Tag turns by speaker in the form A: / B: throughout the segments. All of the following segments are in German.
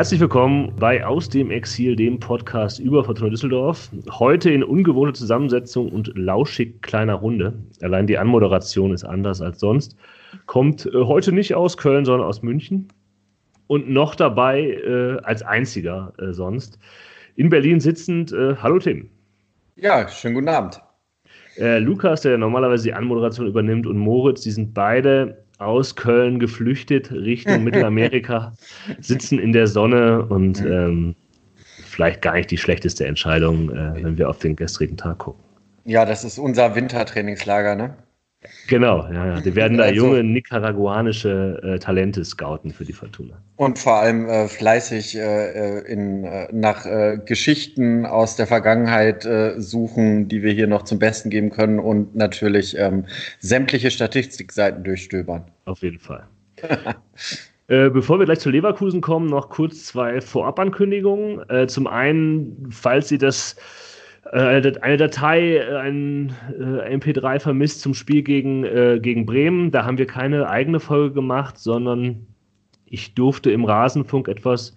A: Herzlich willkommen bei Aus dem Exil, dem Podcast über Fortuna Düsseldorf. Heute in ungewohnter Zusammensetzung und lauschig kleiner Runde. Allein die Anmoderation ist anders als sonst. Kommt äh, heute nicht aus Köln, sondern aus München. Und noch dabei äh, als einziger äh, sonst. In Berlin sitzend, äh, hallo Tim.
B: Ja, schönen guten Abend.
A: Äh, Lukas, der normalerweise die Anmoderation übernimmt, und Moritz, die sind beide aus Köln geflüchtet Richtung Mittelamerika, sitzen in der Sonne und ähm, vielleicht gar nicht die schlechteste Entscheidung, äh, wenn wir auf den gestrigen Tag gucken.
B: Ja, das ist unser Wintertrainingslager, ne?
A: Genau, ja, ja. Die werden da also, junge nicaraguanische äh, Talente scouten für die Fortuna.
B: Und vor allem äh, fleißig äh, äh in, äh, nach äh, Geschichten aus der Vergangenheit suchen, die wir hier noch zum Besten geben können und natürlich ähm, sämtliche Statistikseiten durchstöbern.
A: Auf jeden Fall. Bevor wir gleich zu Leverkusen kommen, noch kurz zwei Vorabankündigungen. zum einen, falls Sie das äh, eine Datei, äh, ein äh, MP3 vermisst zum Spiel gegen, gegen Bremen. Da haben wir keine eigene Folge gemacht, sondern ich durfte im Rasenfunk etwas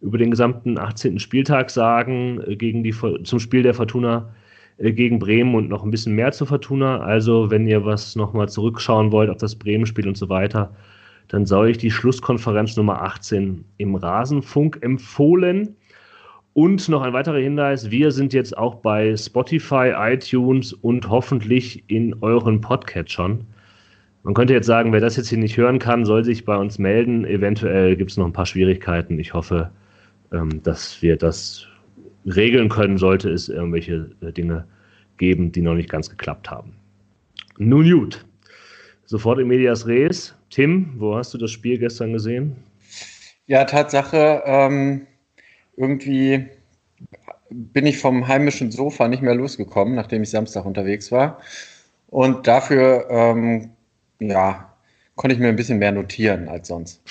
A: über den gesamten 18. Spieltag sagen, gegen die, zum Spiel der Fortuna gegen Bremen und noch ein bisschen mehr zur Fortuna. Also, wenn ihr was nochmal zurückschauen wollt auf das Bremen-Spiel und so weiter, dann soll ich die Schlusskonferenz Nummer 18 im Rasenfunk empfohlen. Und noch ein weiterer Hinweis, wir sind jetzt auch bei Spotify, iTunes und hoffentlich in euren Podcatchern. Man könnte jetzt sagen, wer das jetzt hier nicht hören kann, soll sich bei uns melden. Eventuell gibt es noch ein paar Schwierigkeiten. Ich hoffe, ähm, dass wir das regeln können, sollte es irgendwelche äh, Dinge geben, die noch nicht ganz geklappt haben. Nun gut, sofort in Medias Res. Tim, wo hast du das Spiel gestern gesehen?
B: Ja, Tatsache, ähm, irgendwie bin ich vom heimischen Sofa nicht mehr losgekommen, nachdem ich Samstag unterwegs war. Und dafür, ähm, ja, konnte ich mir ein bisschen mehr notieren als sonst.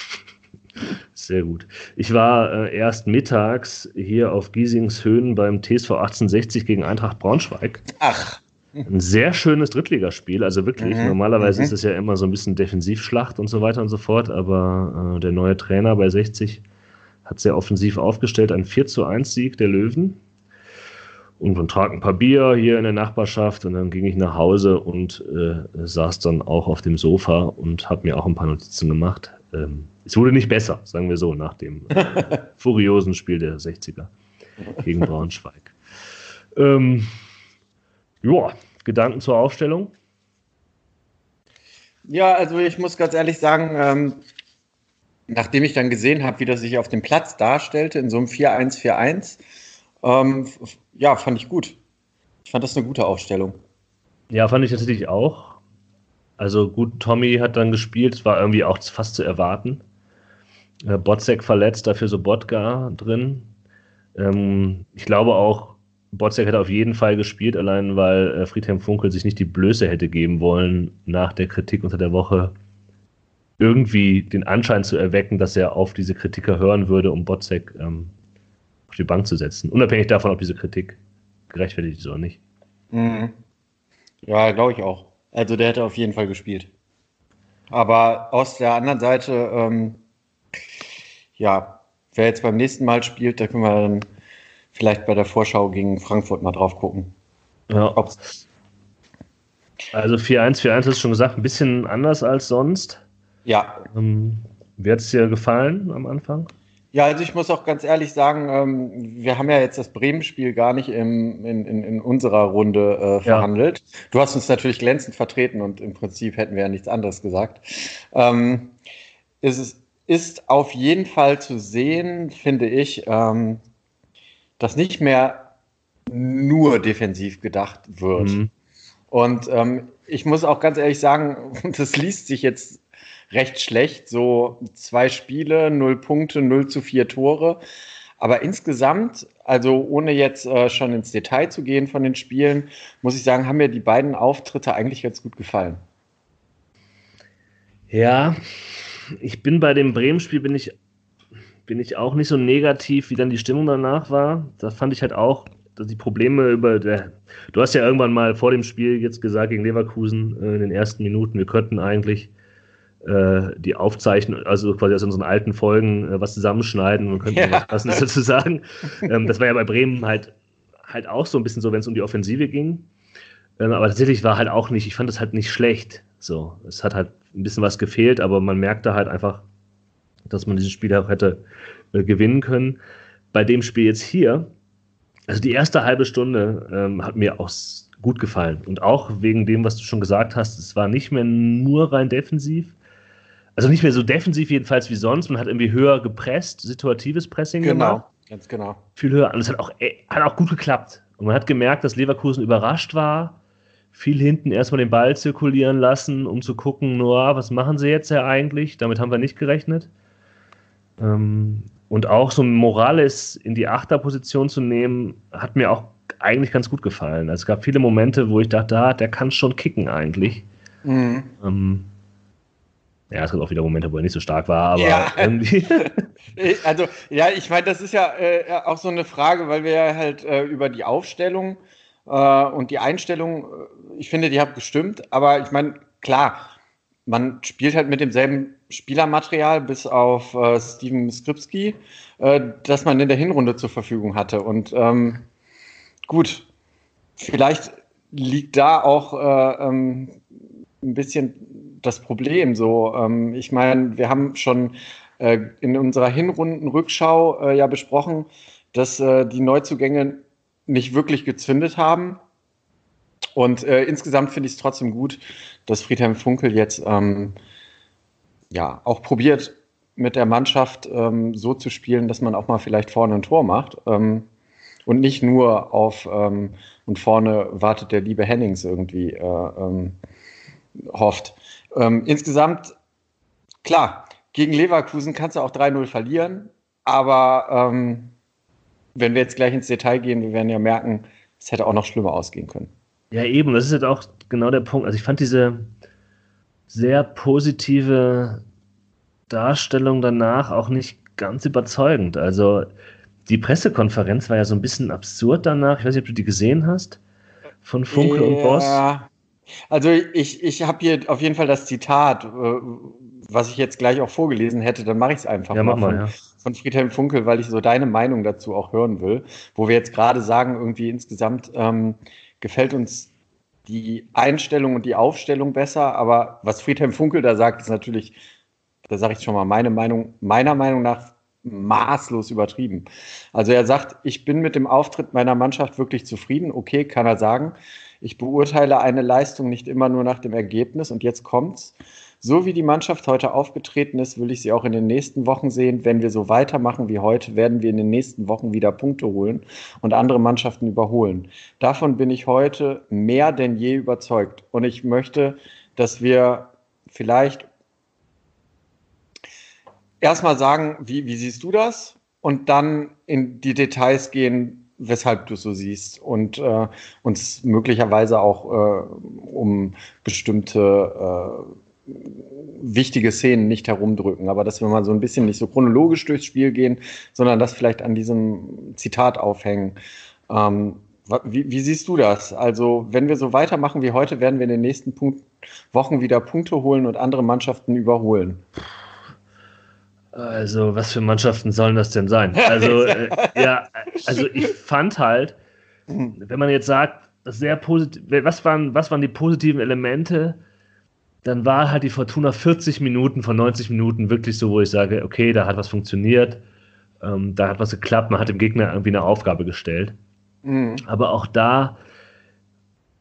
A: Sehr gut. Ich war äh, erst mittags hier auf Giesingshöhen beim TSV 1860 gegen Eintracht Braunschweig.
B: Ach.
A: Ein sehr schönes Drittligaspiel, also wirklich. Mhm. Normalerweise mhm. ist es ja immer so ein bisschen Defensivschlacht und so weiter und so fort, aber äh, der neue Trainer bei 60 hat sehr offensiv aufgestellt, ein 4 zu 1 Sieg der Löwen. Und man trank ein paar Bier hier in der Nachbarschaft und dann ging ich nach Hause und äh, saß dann auch auf dem Sofa und habe mir auch ein paar Notizen gemacht. Ähm, es wurde nicht besser, sagen wir so, nach dem äh, furiosen Spiel der 60er gegen Braunschweig. Ähm, ja, Gedanken zur Aufstellung?
B: Ja, also ich muss ganz ehrlich sagen, ähm, nachdem ich dann gesehen habe, wie das sich auf dem Platz darstellte, in so einem 4-1-4-1, ähm, ja, fand ich gut. Ich fand das eine gute Aufstellung.
A: Ja, fand ich tatsächlich auch. Also gut, Tommy hat dann gespielt, es war irgendwie auch fast zu erwarten. Äh, Botzek verletzt, dafür so Bodka drin. Ähm, ich glaube auch, Botzek hätte auf jeden Fall gespielt, allein weil äh, Friedhelm Funkel sich nicht die Blöße hätte geben wollen, nach der Kritik unter der Woche irgendwie den Anschein zu erwecken, dass er auf diese Kritiker hören würde, um Botzek ähm, auf die Bank zu setzen. Unabhängig davon, ob diese Kritik gerechtfertigt ist oder nicht.
B: Mhm. Ja, glaube ich auch. Also der hätte auf jeden Fall gespielt. Aber aus der anderen Seite, ähm, ja, wer jetzt beim nächsten Mal spielt, da können wir dann vielleicht bei der Vorschau gegen Frankfurt mal drauf gucken.
A: Ja. Ob's also 4-1, 4-1 ist schon gesagt, ein bisschen anders als sonst.
B: Ja.
A: Ähm, wie hat es dir gefallen am Anfang?
B: Ja, also ich muss auch ganz ehrlich sagen, ähm, wir haben ja jetzt das Bremen-Spiel gar nicht im, in, in, in unserer Runde äh, verhandelt. Ja. Du hast uns natürlich glänzend vertreten und im Prinzip hätten wir ja nichts anderes gesagt. Ähm, es ist, auf jeden Fall zu sehen, finde ich, ähm, dass nicht mehr nur defensiv gedacht wird. Mhm. Und ähm, ich muss auch ganz ehrlich sagen, das liest sich jetzt recht schlecht. So zwei Spiele, null Punkte, null zu vier Tore. Aber insgesamt, also ohne jetzt äh, schon ins Detail zu gehen von den Spielen, muss ich sagen, haben mir die beiden Auftritte eigentlich ganz gut gefallen.
A: Ja, ich bin bei dem Bremen-Spiel bin ich, bin ich auch nicht so negativ, wie dann die Stimmung danach war. Da fand ich halt auch, dass die Probleme über der, du hast ja irgendwann mal vor dem Spiel jetzt gesagt gegen Leverkusen äh, in den ersten Minuten, wir könnten eigentlich die aufzeichnen, also quasi aus unseren alten Folgen äh, was zusammenschneiden und könnten ja. was Passendes dazu sagen. Ähm, das war ja bei Bremen halt, halt auch so ein bisschen so, wenn es um die Offensive ging. Ähm, aber tatsächlich war halt auch nicht, ich fand das halt nicht schlecht. So, es hat halt ein bisschen was gefehlt, aber man merkte halt einfach, dass man dieses Spiel auch hätte äh, gewinnen können. Bei dem Spiel jetzt hier, also die erste halbe Stunde ähm, hat mir auch gut gefallen. Und auch wegen dem, was du schon gesagt hast, es war nicht mehr nur rein defensiv, also nicht mehr so defensiv jedenfalls wie sonst. Man hat irgendwie höher gepresst, situatives Pressing
B: genau, gemacht. Genau, ganz genau.
A: Viel höher. Und es hat auch, äh, hat auch gut geklappt. Und man hat gemerkt, dass Leverkusen überrascht war. Viel hinten erstmal den Ball zirkulieren lassen, um zu gucken, nur, was machen sie jetzt ja eigentlich? Damit haben wir nicht gerechnet. Ähm, und auch so Morales in die Achterposition zu nehmen, hat mir auch eigentlich ganz gut gefallen. Also es gab viele Momente, wo ich dachte, ah, der kann schon kicken eigentlich. Mhm. Ähm, ja, es gab auch wieder Momente, wo er nicht so stark war, aber ja. irgendwie.
B: also, ja, ich meine, das ist ja äh, auch so eine Frage, weil wir ja halt äh, über die Aufstellung äh, und die Einstellung, äh, ich finde, die hat gestimmt, aber ich meine, klar, man spielt halt mit demselben Spielermaterial bis auf äh, Steven Skripski, äh, das man in der Hinrunde zur Verfügung hatte. Und ähm, gut, vielleicht liegt da auch ähm, ein bisschen das Problem. So, ähm, ich meine, wir haben schon äh, in unserer Hinrundenrückschau äh, ja besprochen, dass äh, die Neuzugänge nicht wirklich gezündet haben. Und äh, insgesamt finde ich es trotzdem gut, dass Friedhelm Funkel jetzt ähm, ja auch probiert, mit der Mannschaft ähm, so zu spielen, dass man auch mal vielleicht vorne ein Tor macht. Ähm, und nicht nur auf ähm, und vorne wartet der liebe Hennings irgendwie äh, ähm, hofft. Ähm, insgesamt, klar, gegen Leverkusen kannst du auch 3-0 verlieren, aber ähm, wenn wir jetzt gleich ins Detail gehen, wir werden ja merken, es hätte auch noch schlimmer ausgehen können.
A: Ja, eben, das ist jetzt auch genau der Punkt. Also ich fand diese sehr positive Darstellung danach auch nicht ganz überzeugend. Also die Pressekonferenz war ja so ein bisschen absurd danach. Ich weiß nicht, ob du die gesehen hast von Funkel ja, und Boss.
B: Also ich, ich habe hier auf jeden Fall das Zitat, äh, was ich jetzt gleich auch vorgelesen hätte, dann mache ich es einfach
A: ja,
B: mal,
A: mal
B: von,
A: ja.
B: von Friedhelm Funkel, weil ich so deine Meinung dazu auch hören will, wo wir jetzt gerade sagen, irgendwie insgesamt ähm, gefällt uns die Einstellung und die Aufstellung besser, aber was Friedhelm Funkel da sagt, ist natürlich, da sage ich schon mal meine Meinung, meiner Meinung nach maßlos übertrieben. Also er sagt, ich bin mit dem Auftritt meiner Mannschaft wirklich zufrieden, okay, kann er sagen. Ich beurteile eine Leistung nicht immer nur nach dem Ergebnis und jetzt kommt's. So wie die Mannschaft heute aufgetreten ist, will ich sie auch in den nächsten Wochen sehen. Wenn wir so weitermachen wie heute, werden wir in den nächsten Wochen wieder Punkte holen und andere Mannschaften überholen. Davon bin ich heute mehr denn je überzeugt. Und ich möchte, dass wir vielleicht erstmal sagen, wie, wie siehst du das? Und dann in die Details gehen, weshalb du so siehst und äh, uns möglicherweise auch äh, um bestimmte äh, wichtige Szenen nicht herumdrücken, aber dass wir mal so ein bisschen nicht so chronologisch durchs Spiel gehen, sondern das vielleicht an diesem Zitat aufhängen. Ähm, wie, wie, siehst du das? Also, wenn wir so weitermachen wie heute, werden wir in den nächsten Punkt Wochen wieder Punkte holen und andere Mannschaften überholen.
A: Also, was für Mannschaften sollen das denn sein? Also, äh, ja, also ich fand halt, wenn man jetzt sagt, sehr positiv, was waren, was waren die positiven Elemente, dann war halt die Fortuna 40 Minuten von 90 Minuten wirklich so, wo ich sage, okay, da hat was funktioniert, ähm, da hat was geklappt, man hat dem Gegner irgendwie eine Aufgabe gestellt. Mhm. Aber auch da,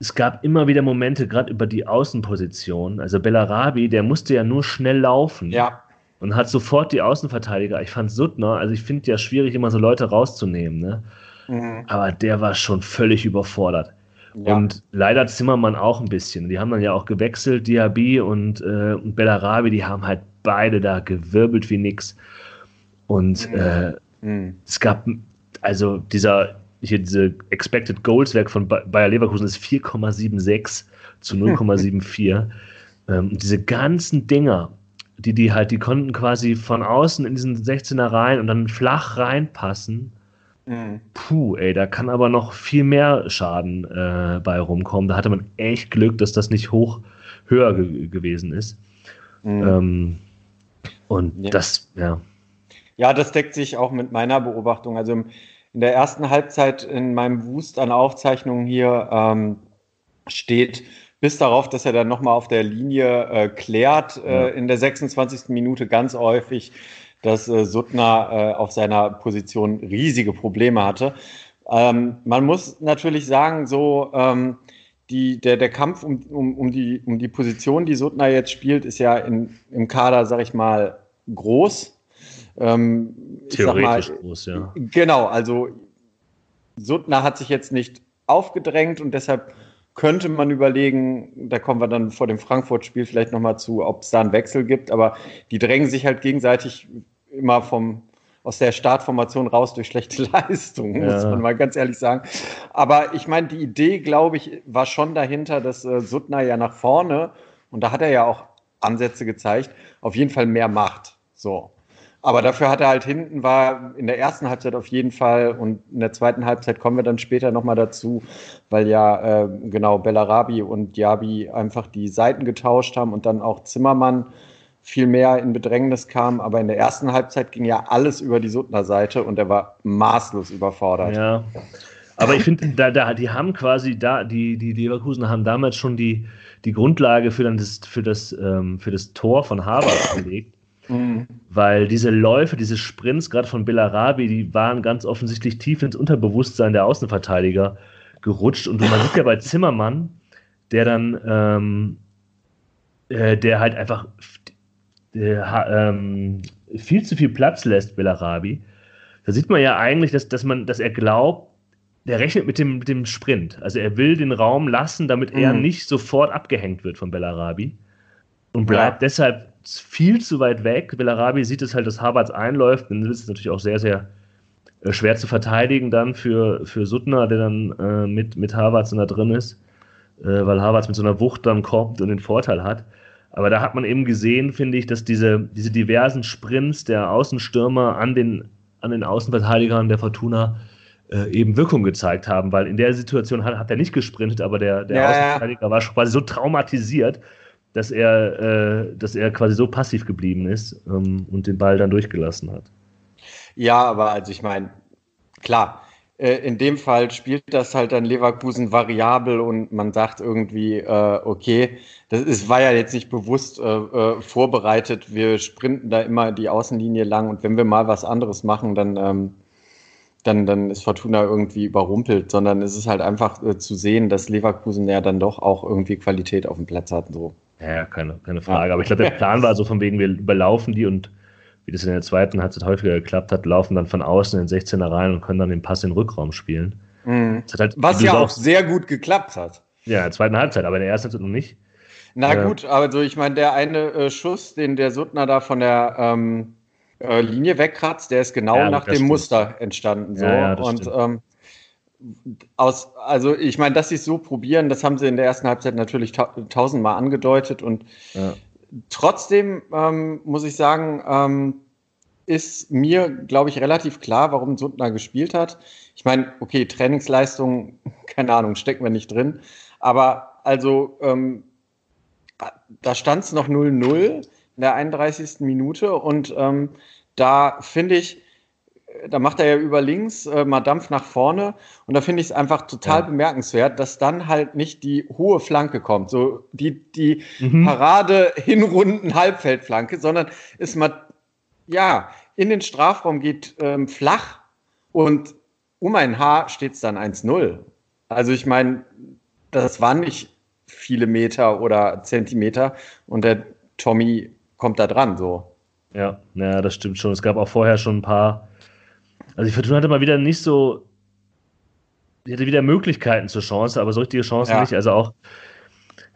A: es gab immer wieder Momente, gerade über die Außenposition. Also Bellarabi, der musste ja nur schnell laufen.
B: Ja
A: und hat sofort die Außenverteidiger. Ich fand Suttner, also ich finde ja schwierig, immer so Leute rauszunehmen, ne? Mhm. Aber der war schon völlig überfordert. Ja. Und leider Zimmermann auch ein bisschen. Die haben dann ja auch gewechselt, Diaby und, äh, und Bellarabi, die haben halt beide da gewirbelt wie nix. Und mhm. Äh, mhm. es gab, also dieser, hier diese Expected Goals Werk von Bayer Leverkusen ist 4,76 zu 0,74. ähm, diese ganzen Dinger, die, die halt, die konnten quasi von außen in diesen 16er rein und dann flach reinpassen. Mhm. Puh, ey, da kann aber noch viel mehr Schaden äh, bei rumkommen. Da hatte man echt Glück, dass das nicht hoch höher ge gewesen ist. Mhm. Ähm, und ja. das, ja.
B: Ja, das deckt sich auch mit meiner Beobachtung. Also in der ersten Halbzeit in meinem Wust an Aufzeichnungen hier ähm, steht bis darauf, dass er dann nochmal auf der Linie äh, klärt äh, in der 26. Minute ganz häufig, dass äh, Suttner äh, auf seiner Position riesige Probleme hatte. Ähm, man muss natürlich sagen, so ähm, die, der, der Kampf um, um, um, die, um die Position, die Suttner jetzt spielt, ist ja in, im Kader, sag ich mal, groß.
A: Ähm, Theoretisch mal, groß, ja.
B: Genau, also Suttner hat sich jetzt nicht aufgedrängt und deshalb könnte man überlegen, da kommen wir dann vor dem Frankfurt-Spiel vielleicht nochmal zu, ob es da einen Wechsel gibt, aber die drängen sich halt gegenseitig immer vom, aus der Startformation raus durch schlechte Leistungen, ja. muss man mal ganz ehrlich sagen. Aber ich meine, die Idee, glaube ich, war schon dahinter, dass äh, Suttner ja nach vorne, und da hat er ja auch Ansätze gezeigt, auf jeden Fall mehr macht. So. Aber dafür hat er halt hinten war in der ersten Halbzeit auf jeden Fall und in der zweiten Halbzeit kommen wir dann später nochmal dazu, weil ja äh, genau Bellarabi und Diaby einfach die Seiten getauscht haben und dann auch Zimmermann viel mehr in Bedrängnis kam. Aber in der ersten Halbzeit ging ja alles über die Suttner Seite und er war maßlos überfordert.
A: Ja. Aber ich finde, da, da, die haben quasi da, die, die Leverkusen haben damals schon die, die Grundlage für, dann das, für, das, ähm, für das Tor von Harvard gelegt. Mhm. Weil diese Läufe, diese Sprints, gerade von Bellarabi, die waren ganz offensichtlich tief ins Unterbewusstsein der Außenverteidiger gerutscht. Und man sieht ja bei Zimmermann, der dann, ähm, äh, der halt einfach der, ähm, viel zu viel Platz lässt, Bellarabi. Da sieht man ja eigentlich, dass, dass, man, dass er glaubt, der rechnet mit dem, mit dem Sprint. Also er will den Raum lassen, damit mhm. er nicht sofort abgehängt wird von Bellarabi. Und bleibt ja. deshalb viel zu weit weg. Bellarabi sieht es halt, dass Havertz einläuft. Dann ist es natürlich auch sehr, sehr äh, schwer zu verteidigen dann für, für Suttner, der dann äh, mit, mit Havertz da drin ist, äh, weil Havertz mit so einer Wucht dann kommt und den Vorteil hat. Aber da hat man eben gesehen, finde ich, dass diese, diese diversen Sprints der Außenstürmer an den, an den Außenverteidigern der Fortuna äh, eben Wirkung gezeigt haben, weil in der Situation hat, hat er nicht gesprintet, aber der, der ja, Außenverteidiger ja. war quasi so traumatisiert, dass er, äh, dass er quasi so passiv geblieben ist ähm, und den Ball dann durchgelassen hat.
B: Ja, aber also ich meine, klar, äh, in dem Fall spielt das halt dann Leverkusen variabel und man sagt irgendwie, äh, okay, das ist, war ja jetzt nicht bewusst äh, äh, vorbereitet, wir sprinten da immer die Außenlinie lang und wenn wir mal was anderes machen, dann, ähm, dann, dann ist Fortuna irgendwie überrumpelt, sondern es ist halt einfach äh, zu sehen, dass Leverkusen ja dann doch auch irgendwie Qualität auf dem Platz hat. So.
A: Ja, keine, keine Frage. Aber ich glaube, der Plan war so von wegen, wir überlaufen die und wie das in der zweiten Halbzeit häufiger geklappt hat, laufen dann von außen in den 16er rein und können dann den Pass in den Rückraum spielen.
B: Mhm. Halt, Was ja auch sehr gut geklappt hat.
A: Ja, in der zweiten Halbzeit, aber in der ersten Halbzeit noch nicht.
B: Na äh, gut, also ich meine, der eine äh, Schuss, den der Suttner da von der ähm, äh, Linie wegkratzt, der ist genau ja, nach dem stimmt. Muster entstanden. So. Ja, ja, und ähm, aus, also ich meine, dass sie es so probieren, das haben sie in der ersten Halbzeit natürlich ta tausendmal angedeutet und ja. trotzdem ähm, muss ich sagen, ähm, ist mir, glaube ich, relativ klar, warum Sundner gespielt hat. Ich meine, okay, Trainingsleistung, keine Ahnung, stecken wir nicht drin, aber also ähm, da stand es noch 0-0 in der 31. Minute und ähm, da finde ich, da macht er ja über links äh, mal Dampf nach vorne und da finde ich es einfach total ja. bemerkenswert, dass dann halt nicht die hohe Flanke kommt, so die, die mhm. Parade hinrunden Halbfeldflanke, sondern es mal, ja, in den Strafraum geht ähm, flach und um ein Haar steht es dann 1-0. Also ich meine, das waren nicht viele Meter oder Zentimeter und der Tommy kommt da dran, so.
A: Ja, ja, das stimmt schon. Es gab auch vorher schon ein paar also die Fortuna hatte mal wieder nicht so, die hatte wieder Möglichkeiten zur Chance, aber so richtige Chancen ja. nicht. Also auch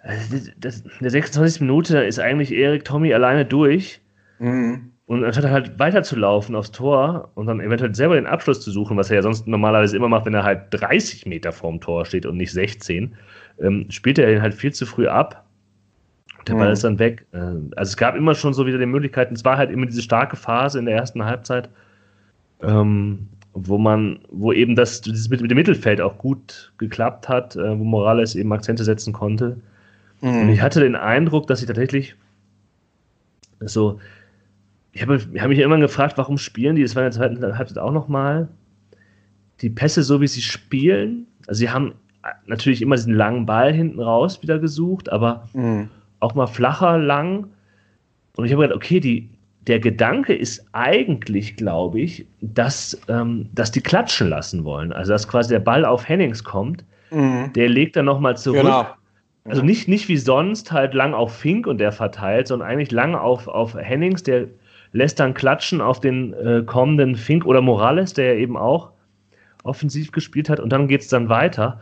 A: also das, in der 26. Minute ist eigentlich Erik Tommy alleine durch. Mhm. Und anstatt halt weiterzulaufen aufs Tor und dann eventuell selber den Abschluss zu suchen, was er ja sonst normalerweise immer macht, wenn er halt 30 Meter vorm Tor steht und nicht 16, ähm, spielt er ihn halt viel zu früh ab. Der Ball mhm. ist dann weg. Äh, also es gab immer schon so wieder die Möglichkeiten. Es war halt immer diese starke Phase in der ersten Halbzeit, ähm, wo man, wo eben das, das mit, mit, dem Mittelfeld auch gut geklappt hat, äh, wo Morales eben Akzente setzen konnte. Mhm. Und ich hatte den Eindruck, dass sie tatsächlich So, ich habe hab mich immer gefragt, warum spielen die, das war in der zweiten Halbzeit auch nochmal, die Pässe so, wie sie spielen. Also sie haben natürlich immer diesen langen Ball hinten raus wieder gesucht, aber mhm. auch mal flacher, lang. Und ich habe gedacht, okay, die, der Gedanke ist eigentlich, glaube ich, dass, ähm, dass die klatschen lassen wollen. Also dass quasi der Ball auf Hennings kommt, mhm. der legt dann nochmal zurück. Genau. Also nicht, nicht wie sonst halt lang auf Fink und der verteilt, sondern eigentlich lang auf, auf Hennings, der lässt dann klatschen auf den äh, kommenden Fink oder Morales, der ja eben auch offensiv gespielt hat und dann geht es dann weiter.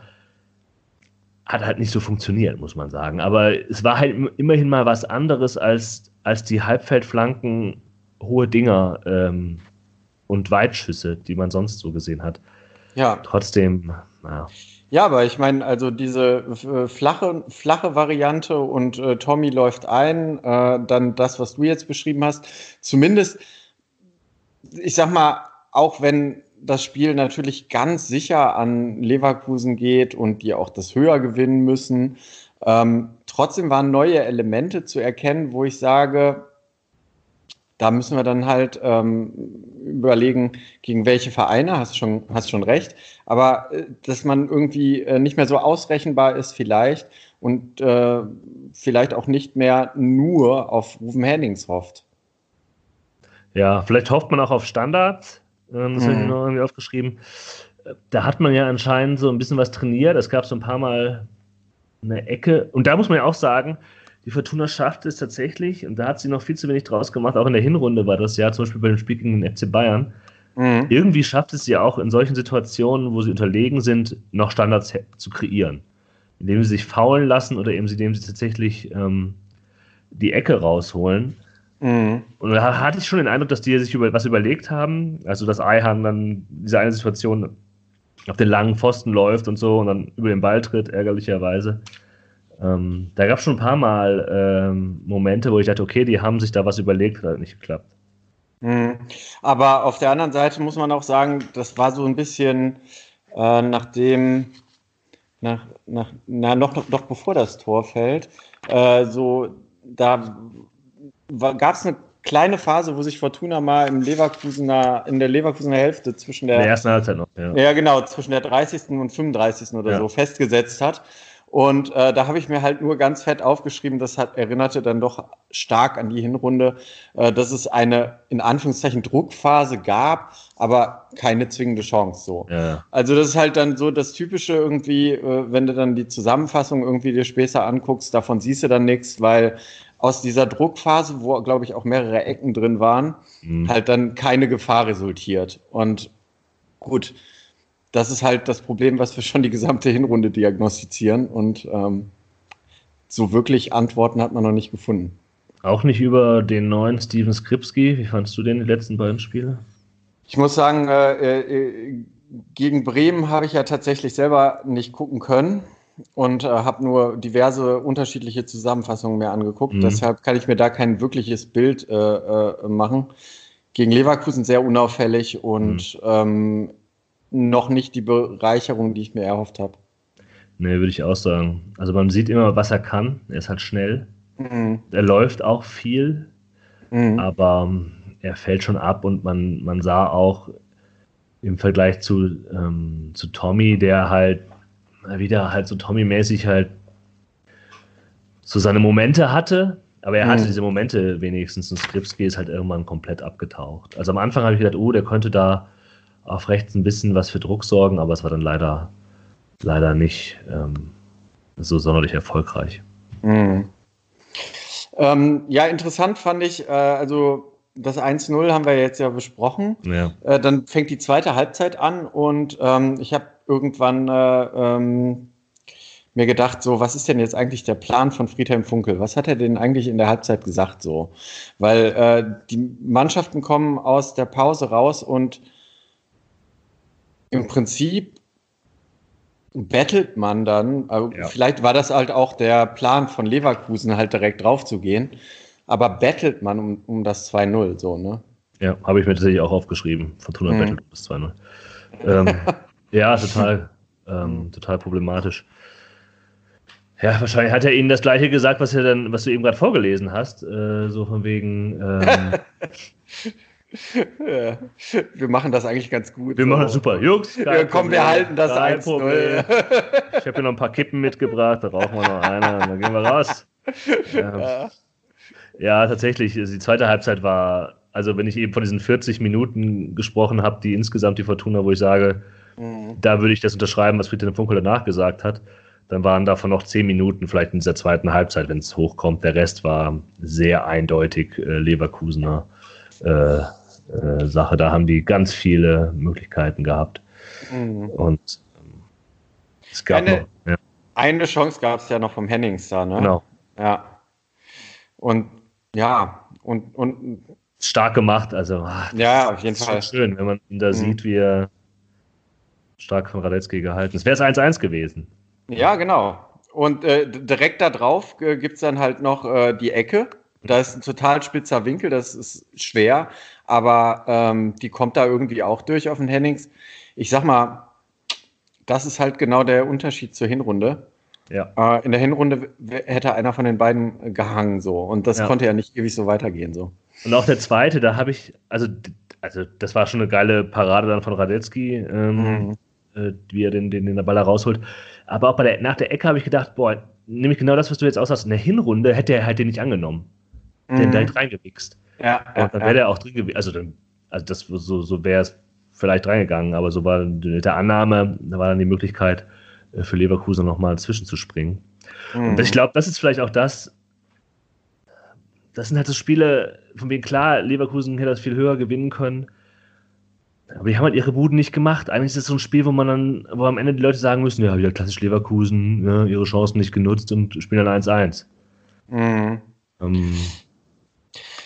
A: Hat halt nicht so funktioniert, muss man sagen. Aber es war halt immerhin mal was anderes als, als die Halbfeldflanken, hohe Dinger ähm, und Weitschüsse, die man sonst so gesehen hat. Ja. Trotzdem,
B: naja. Ja, aber ich meine, also diese äh, flache, flache Variante und äh, Tommy läuft ein, äh, dann das, was du jetzt beschrieben hast, zumindest, ich sag mal, auch wenn das Spiel natürlich ganz sicher an Leverkusen geht und die auch das höher gewinnen müssen, ähm, trotzdem waren neue Elemente zu erkennen, wo ich sage, da müssen wir dann halt ähm, überlegen, gegen welche Vereine, hast schon, hast schon recht, aber äh, dass man irgendwie äh, nicht mehr so ausrechenbar ist vielleicht und äh, vielleicht auch nicht mehr nur auf Rufen Hennings hofft.
A: Ja, vielleicht hofft man auch auf Standards, ähm, das mhm. habe ich noch irgendwie aufgeschrieben. Da hat man ja anscheinend so ein bisschen was trainiert. Es gab so ein paar Mal eine Ecke. Und da muss man ja auch sagen, die Fortuna schafft es tatsächlich, und da hat sie noch viel zu wenig draus gemacht, auch in der Hinrunde war das ja, zum Beispiel bei dem Spiel gegen den FC Bayern. Mhm. Irgendwie schafft es sie auch in solchen Situationen, wo sie unterlegen sind, noch Standards zu kreieren. Indem sie sich faulen lassen oder eben indem sie tatsächlich ähm, die Ecke rausholen. Mhm. Und da hatte ich schon den Eindruck, dass die sich über, was überlegt haben. Also, dass Eihan dann diese eine Situation auf den langen Pfosten läuft und so und dann über den Ball tritt, ärgerlicherweise. Ähm, da gab es schon ein paar Mal ähm, Momente, wo ich dachte, okay, die haben sich da was überlegt, hat nicht geklappt.
B: Mhm. Aber auf der anderen Seite muss man auch sagen, das war so ein bisschen äh, nachdem, nach, nach, na, noch, noch, noch bevor das Tor fällt, äh, so, da gab es eine kleine Phase, wo sich Fortuna mal im Leverkusener, in der Leverkusener Hälfte zwischen der, der ersten Halbzeit noch, ja. ja. genau, zwischen der 30. und 35. oder ja. so festgesetzt hat. Und äh, da habe ich mir halt nur ganz fett aufgeschrieben, das hat, erinnerte dann doch stark an die Hinrunde, äh, dass es eine in Anführungszeichen Druckphase gab, aber keine zwingende Chance so. Ja. Also das ist halt dann so das Typische irgendwie, äh, wenn du dann die Zusammenfassung irgendwie dir später anguckst, davon siehst du dann nichts, weil aus dieser Druckphase, wo glaube ich auch mehrere Ecken drin waren, mhm. halt dann keine Gefahr resultiert. Und gut, das ist halt das Problem, was wir schon die gesamte Hinrunde diagnostizieren. Und ähm, so wirklich Antworten hat man noch nicht gefunden.
A: Auch nicht über den neuen Steven Skripski. Wie fandest du den die letzten beiden Spiele?
B: Ich muss sagen, äh, äh, gegen Bremen habe ich ja tatsächlich selber nicht gucken können und äh, habe nur diverse unterschiedliche Zusammenfassungen mir angeguckt. Mhm. Deshalb kann ich mir da kein wirkliches Bild äh, äh, machen. Gegen Leverkusen sehr unauffällig und mhm. ähm, noch nicht die Bereicherung, die ich mir erhofft habe.
A: Nee, würde ich auch sagen. Also man sieht immer, was er kann. Er ist halt schnell. Mhm. Er läuft auch viel, mhm. aber ähm, er fällt schon ab und man, man sah auch im Vergleich zu, ähm, zu Tommy, der halt wieder halt so Tommy-mäßig halt so seine Momente hatte, aber er hatte mhm. diese Momente wenigstens und Skripski ist halt irgendwann komplett abgetaucht. Also am Anfang habe ich gedacht, oh, der könnte da auf rechts ein bisschen was für Druck sorgen, aber es war dann leider, leider nicht ähm, so sonderlich erfolgreich. Mhm.
B: Ähm, ja, interessant fand ich, äh, also das 1-0 haben wir jetzt ja besprochen. Ja. Äh, dann fängt die zweite Halbzeit an und ähm, ich habe irgendwann äh, ähm, mir gedacht, so, was ist denn jetzt eigentlich der Plan von Friedhelm Funkel? Was hat er denn eigentlich in der Halbzeit gesagt so? Weil äh, die Mannschaften kommen aus der Pause raus und im Prinzip bettelt man dann, ja. vielleicht war das halt auch der Plan von Leverkusen, halt direkt drauf zu gehen, aber bettelt man um, um das 2-0, so, ne?
A: Ja, habe ich mir tatsächlich auch aufgeschrieben. Fortuna mhm. bettelt um das 2-0. Ähm, ja, total, ähm, total problematisch. Ja, wahrscheinlich hat er Ihnen das gleiche gesagt, was, er dann, was du eben gerade vorgelesen hast. Äh, so von wegen. Ähm,
B: ja. Wir machen das eigentlich ganz gut.
A: Wir so. machen das super. Jungs,
B: ja, komm, wir halten das 1-0.
A: Ich habe hier noch ein paar Kippen mitgebracht, da rauchen wir noch eine und dann gehen wir raus. Ja, ja tatsächlich. Die zweite Halbzeit war, also wenn ich eben von diesen 40 Minuten gesprochen habe, die insgesamt die Fortuna, wo ich sage, mhm. da würde ich das unterschreiben, was Friedhelm Funkel danach gesagt hat dann waren davon noch zehn Minuten, vielleicht in dieser zweiten Halbzeit, wenn es hochkommt. Der Rest war sehr eindeutig äh, Leverkusener äh, äh, Sache. Da haben die ganz viele Möglichkeiten gehabt. Mhm. Und ähm,
B: es gab eine, noch, ja. eine Chance gab es ja noch vom Hennings da, ne?
A: Genau.
B: Ja. Und ja, und, und
A: stark gemacht. Also,
B: ach, ja, auf jeden Fall.
A: schön, wenn man ihn da mhm. sieht, wie er stark von Radetzky gehalten ist. Wäre es 1-1 gewesen.
B: Ja, genau. Und äh, direkt da drauf äh, gibt es dann halt noch äh, die Ecke. Da ist ein total spitzer Winkel, das ist schwer, aber ähm, die kommt da irgendwie auch durch auf den Hennings. Ich sag mal, das ist halt genau der Unterschied zur Hinrunde. Ja. Äh, in der Hinrunde hätte einer von den beiden gehangen so und das ja. konnte ja nicht ewig so weitergehen so.
A: Und auch der zweite, da habe ich, also, also das war schon eine geile Parade dann von Radetzky, ähm, mhm. äh, wie er den, den, den Ball rausholt. Aber auch bei der, nach der Ecke habe ich gedacht, boah, nämlich genau das, was du jetzt aussagst. In der Hinrunde hätte er halt den nicht angenommen. Mhm. Den direkt reingewichst. Ja, und dann wäre ja. der auch drin gewesen. Also, dann, also das, so, so wäre es vielleicht reingegangen, aber so war mit der Annahme, da war dann die Möglichkeit äh, für Leverkusen nochmal zwischenzuspringen. Mhm. Und ich glaube, das ist vielleicht auch das, das sind halt so Spiele, von denen klar, Leverkusen hätte das viel höher gewinnen können. Aber die haben halt ihre Buden nicht gemacht. Eigentlich ist es so ein Spiel, wo man dann, wo am Ende die Leute sagen müssen, ja, wieder klassisch Leverkusen, ja, ihre Chancen nicht genutzt und spielen dann 1-1. Mhm.
B: Ähm.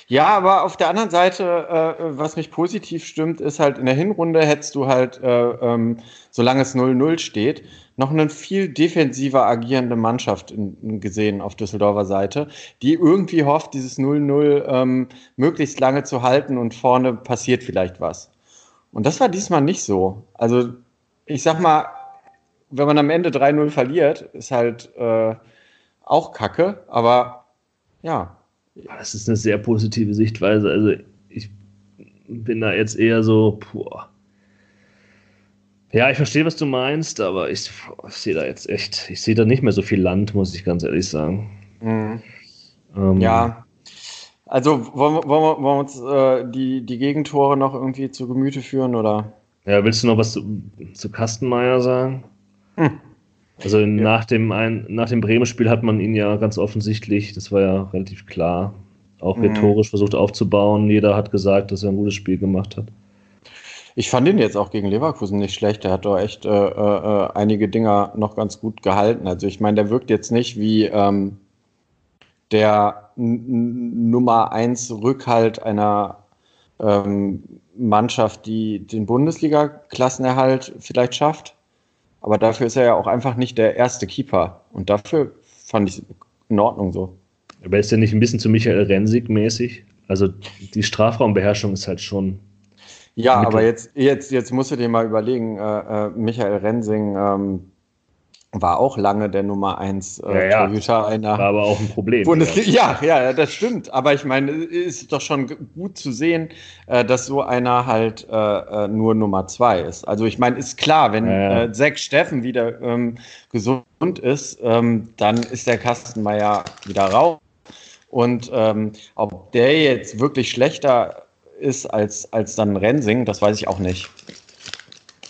B: Ja, aber auf der anderen Seite, äh, was mich positiv stimmt, ist halt in der Hinrunde hättest du halt, äh, ähm, solange es 0-0 steht, noch eine viel defensiver agierende Mannschaft in, in gesehen auf Düsseldorfer Seite, die irgendwie hofft, dieses 0-0 ähm, möglichst lange zu halten und vorne passiert vielleicht was. Und das war diesmal nicht so. Also, ich sag mal, wenn man am Ende 3-0 verliert, ist halt äh, auch kacke, aber ja.
A: Das ist eine sehr positive Sichtweise. Also, ich bin da jetzt eher so, puh. Ja, ich verstehe, was du meinst, aber ich, ich sehe da jetzt echt, ich sehe da nicht mehr so viel Land, muss ich ganz ehrlich sagen.
B: Mhm. Ähm, ja, also wollen, wir, wollen wir, wollen wir uns äh, die, die Gegentore noch irgendwie zu Gemüte führen oder?
A: Ja, willst du noch was zu, zu Kastenmeier sagen? Hm. Also ja. nach dem, ein, nach dem Bremen-Spiel hat man ihn ja ganz offensichtlich, das war ja relativ klar, auch mhm. rhetorisch versucht aufzubauen. Jeder hat gesagt, dass er ein gutes Spiel gemacht hat.
B: Ich fand ihn jetzt auch gegen Leverkusen nicht schlecht. Er hat doch echt äh, äh, einige Dinger noch ganz gut gehalten. Also ich meine, der wirkt jetzt nicht wie ähm, der Nummer eins Rückhalt einer ähm, Mannschaft, die den Bundesliga-Klassenerhalt vielleicht schafft. Aber dafür ist er ja auch einfach nicht der erste Keeper. Und dafür fand ich in Ordnung so.
A: Aber ist er nicht ein bisschen zu Michael Rensig mäßig? Also die Strafraumbeherrschung ist halt schon.
B: Ja, aber jetzt, jetzt, jetzt musst du dir mal überlegen, äh, äh, Michael Rensing, ähm, war auch lange der Nummer 1
A: äh, ja, Torhüter einer. War aber auch ein Problem.
B: Bundesliga. Ja. ja, das stimmt. Aber ich meine, ist doch schon gut zu sehen, äh, dass so einer halt äh, äh nur Nummer 2 ist. Also ich meine, ist klar, wenn ja, äh, Zack Steffen wieder ähm, gesund ist, ähm, dann ist der Kastenmeier wieder raus. Und ähm, ob der jetzt wirklich schlechter ist als, als dann Rensing, das weiß ich auch nicht.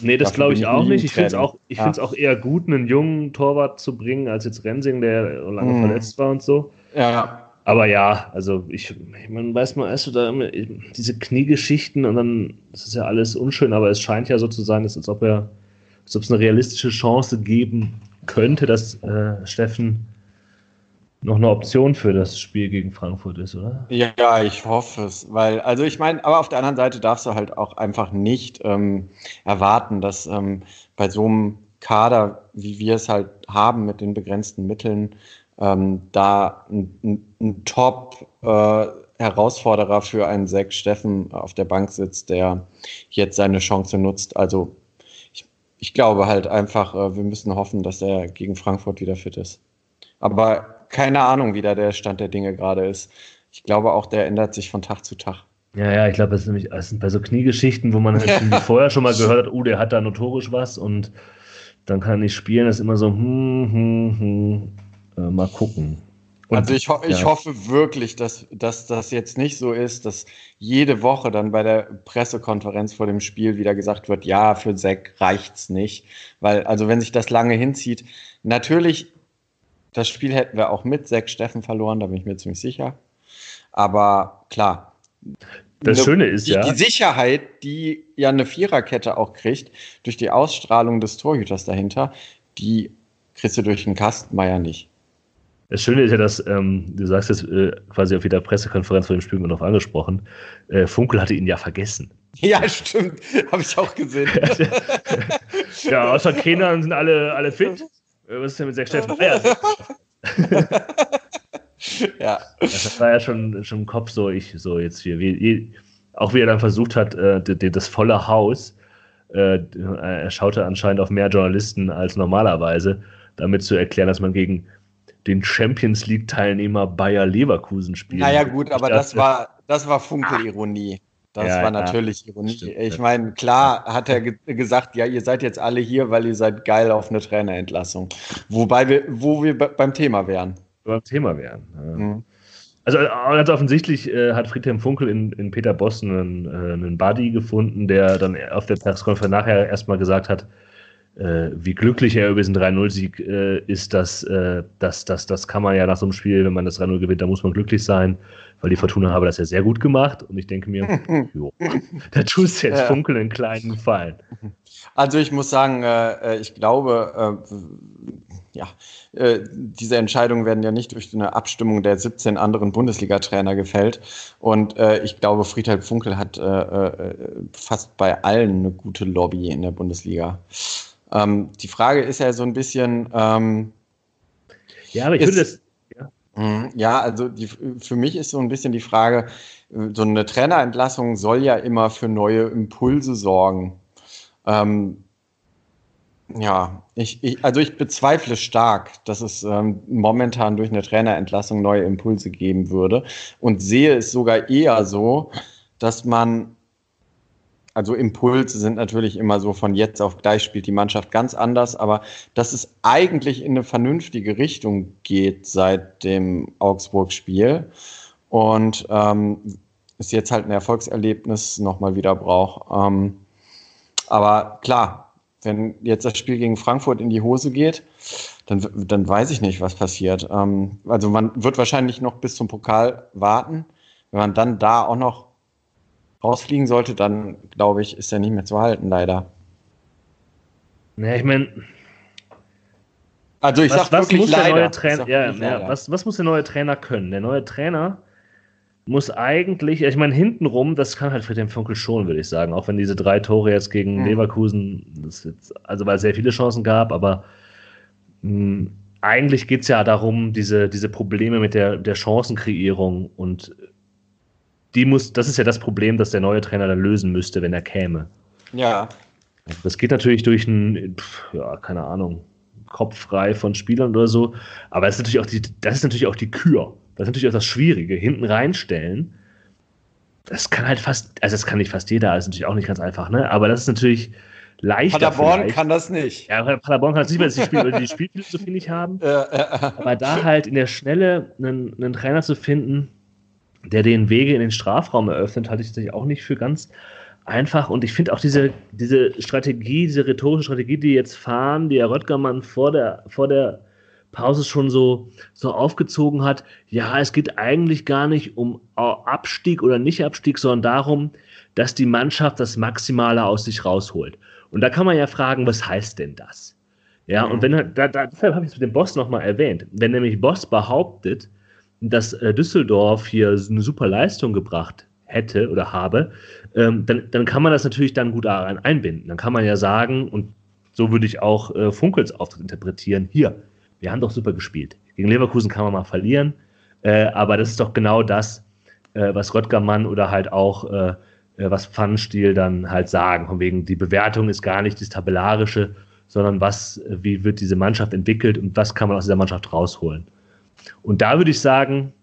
A: Nee, das glaube ich auch nicht. Ich finde es auch, ja. auch eher gut, einen jungen Torwart zu bringen, als jetzt Rensing, der lange mhm. verletzt war und so.
B: Ja.
A: Aber ja, also ich, man weiß mal, weißt du, da immer diese Kniegeschichten und dann, das ist ja alles unschön, aber es scheint ja so zu sein, als ob er, als ob es eine realistische Chance geben könnte, dass äh, Steffen noch eine Option für das Spiel gegen Frankfurt ist, oder?
B: Ja, ich hoffe es, weil, also ich meine, aber auf der anderen Seite darfst du halt auch einfach nicht ähm, erwarten, dass ähm, bei so einem Kader, wie wir es halt haben mit den begrenzten Mitteln, ähm, da ein, ein, ein Top äh, Herausforderer für einen Zack Steffen auf der Bank sitzt, der jetzt seine Chance nutzt. Also ich, ich glaube halt einfach, äh, wir müssen hoffen, dass er gegen Frankfurt wieder fit ist. Aber keine Ahnung, wie da der Stand der Dinge gerade ist. Ich glaube auch, der ändert sich von Tag zu Tag.
A: Ja, ja, ich glaube, das ist nämlich sind bei so Kniegeschichten, wo man halt vorher schon mal gehört hat, oh, der hat da notorisch was und dann kann er nicht spielen. Das ist immer so, hm, hm, hm, äh, mal gucken.
B: Und, also ich, ho ich ja. hoffe wirklich, dass, dass das jetzt nicht so ist, dass jede Woche dann bei der Pressekonferenz vor dem Spiel wieder gesagt wird, ja, für Zack reicht's nicht. Weil, also wenn sich das lange hinzieht, natürlich, das Spiel hätten wir auch mit Zack Steffen verloren, da bin ich mir ziemlich sicher. Aber klar.
A: Das eine, Schöne ist
B: die,
A: ja.
B: Die Sicherheit, die ja eine Viererkette auch kriegt, durch die Ausstrahlung des Torhüters dahinter, die kriegst du durch den Kastenmeier nicht.
A: Das Schöne ist ja, dass ähm, du sagst jetzt äh, quasi auf jeder Pressekonferenz vor dem Spiel noch angesprochen, äh, Funkel hatte ihn ja vergessen.
B: Ja, stimmt. Habe ich auch gesehen.
A: ja, außer Kenan sind alle, alle fit. Was ist denn mit Sechs Steffen? Ja. Das war ja schon, schon im Kopf so, ich, so jetzt hier, wie, auch wie er dann versucht hat, äh, das volle Haus, äh, er schaute anscheinend auf mehr Journalisten als normalerweise, damit zu erklären, dass man gegen den Champions League-Teilnehmer Bayer Leverkusen spielt.
B: Naja, gut, aber das war, das war Funke-Ironie. Das ja, war natürlich ja, Ironie. Stimmt, ich meine, klar hat er ge gesagt, ja, ihr seid jetzt alle hier, weil ihr seid geil auf eine Trainerentlassung. Wobei wir, wo wir beim Thema wären.
A: Beim Thema wären. Ja. Mhm. Also ganz offensichtlich äh, hat Friedhelm Funkel in, in Peter Boss einen, äh, einen Buddy gefunden, der dann auf der Pressekonferenz nachher erstmal gesagt hat, äh, wie glücklich er über diesen 3-0-Sieg äh, ist, dass, äh, das, das, das kann man ja nach so einem Spiel, wenn man das 3-0 gewinnt, da muss man glücklich sein, weil die Fortuna habe das ja sehr gut gemacht und ich denke mir, jo, da tust du jetzt ja. Funkel einen kleinen Gefallen.
B: Also ich muss sagen, äh, äh ich glaube, äh, ja, äh, diese Entscheidungen werden ja nicht durch eine Abstimmung der 17 anderen Bundesliga-Trainer gefällt. Und äh, ich glaube, Friedhelm Funkel hat äh, fast bei allen eine gute Lobby in der Bundesliga. Ähm, die Frage ist ja so ein bisschen. Ähm,
A: ja, aber ich ist, würde das.
B: Ja, mhm, ja also die, für mich ist so ein bisschen die Frage, so eine Trainerentlassung soll ja immer für neue Impulse sorgen. Ähm, ja, ich, ich, also ich bezweifle stark, dass es ähm, momentan durch eine Trainerentlassung neue Impulse geben würde und sehe es sogar eher so, dass man also Impulse sind natürlich immer so von jetzt auf gleich spielt die Mannschaft ganz anders, aber dass es eigentlich in eine vernünftige Richtung geht seit dem Augsburg-Spiel und ähm, es jetzt halt ein Erfolgserlebnis nochmal wieder braucht. Ähm, aber klar, wenn jetzt das Spiel gegen Frankfurt in die Hose geht, dann, dann weiß ich nicht, was passiert. Ähm, also man wird wahrscheinlich noch bis zum Pokal warten. Wenn man dann da auch noch rausfliegen sollte, dann glaube ich, ist er nicht mehr zu halten, leider.
A: Ja, ich meine.
B: Also ich was, sag was wirklich muss leider.
A: Der neue Trainer, ja, ja, was, was muss der neue Trainer können? Der neue Trainer muss eigentlich, ich meine, hintenrum, das kann halt Friedhelm Funkel schon, würde ich sagen. Auch wenn diese drei Tore jetzt gegen mhm. Leverkusen, jetzt, also weil es sehr viele Chancen gab, aber mh, hm, eigentlich geht es ja darum, diese, diese Probleme mit der, der Chancenkreierung und die muss, das ist ja das Problem, das der neue Trainer dann lösen müsste, wenn er käme.
B: Ja.
A: Das geht natürlich durch einen, ja, keine Ahnung, Kopf frei von Spielern oder so. Aber das ist natürlich auch die, das ist natürlich auch die Kür. Das ist natürlich auch das Schwierige. Hinten reinstellen. Das kann halt fast, also das kann nicht fast jeder, das ist natürlich auch nicht ganz einfach, ne? Aber das ist natürlich leichter.
B: Paderborn vielleicht. kann das nicht.
A: Ja, Paderborn kann das nicht, weil sie die, Spiel, die Spielphilosophie nicht haben. Aber da halt in der Schnelle einen, einen Trainer zu finden, der den Wege in den Strafraum eröffnet, halte ich natürlich auch nicht für ganz einfach. Und ich finde auch diese, diese Strategie, diese rhetorische Strategie, die jetzt fahren, die Herr Röttgermann vor der, vor der Pause schon so, so aufgezogen hat, ja, es geht eigentlich gar nicht um Abstieg oder Nicht-Abstieg, sondern darum, dass die Mannschaft das Maximale aus sich rausholt. Und da kann man ja fragen, was heißt denn das? Ja, mhm. und wenn da, da, deshalb habe ich es mit dem Boss nochmal erwähnt. Wenn nämlich Boss behauptet, dass äh, Düsseldorf hier eine super Leistung gebracht hätte oder habe, ähm, dann, dann kann man das natürlich dann gut einbinden. Dann kann man ja sagen, und so würde ich auch äh, Funkels Auftritt interpretieren, hier, wir haben doch super gespielt. Gegen Leverkusen kann man mal verlieren, äh, aber das ist doch genau das, was Röttgermann oder halt auch was Pfannenstiel dann halt sagen. Von wegen, die Bewertung ist gar nicht das Tabellarische, sondern was, wie wird diese Mannschaft entwickelt und was kann man aus dieser Mannschaft rausholen. Und da würde ich sagen,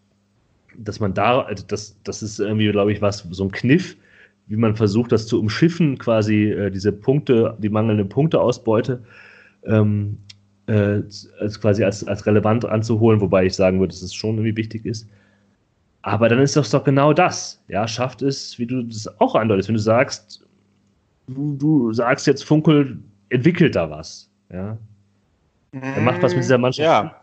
A: dass man da, also das, das ist irgendwie, glaube ich, was, so ein Kniff, wie man versucht, das zu umschiffen, quasi äh, diese Punkte, die mangelnde Punkteausbeute ähm, äh, als quasi als, als relevant anzuholen, wobei ich sagen würde, dass es schon irgendwie wichtig ist. Aber dann ist das doch genau das. Ja, schafft es, wie du das auch andeutest, wenn du sagst, du, du sagst jetzt, Funkel entwickelt da was. Ja. Er macht was mit dieser Mannschaft.
B: Ja,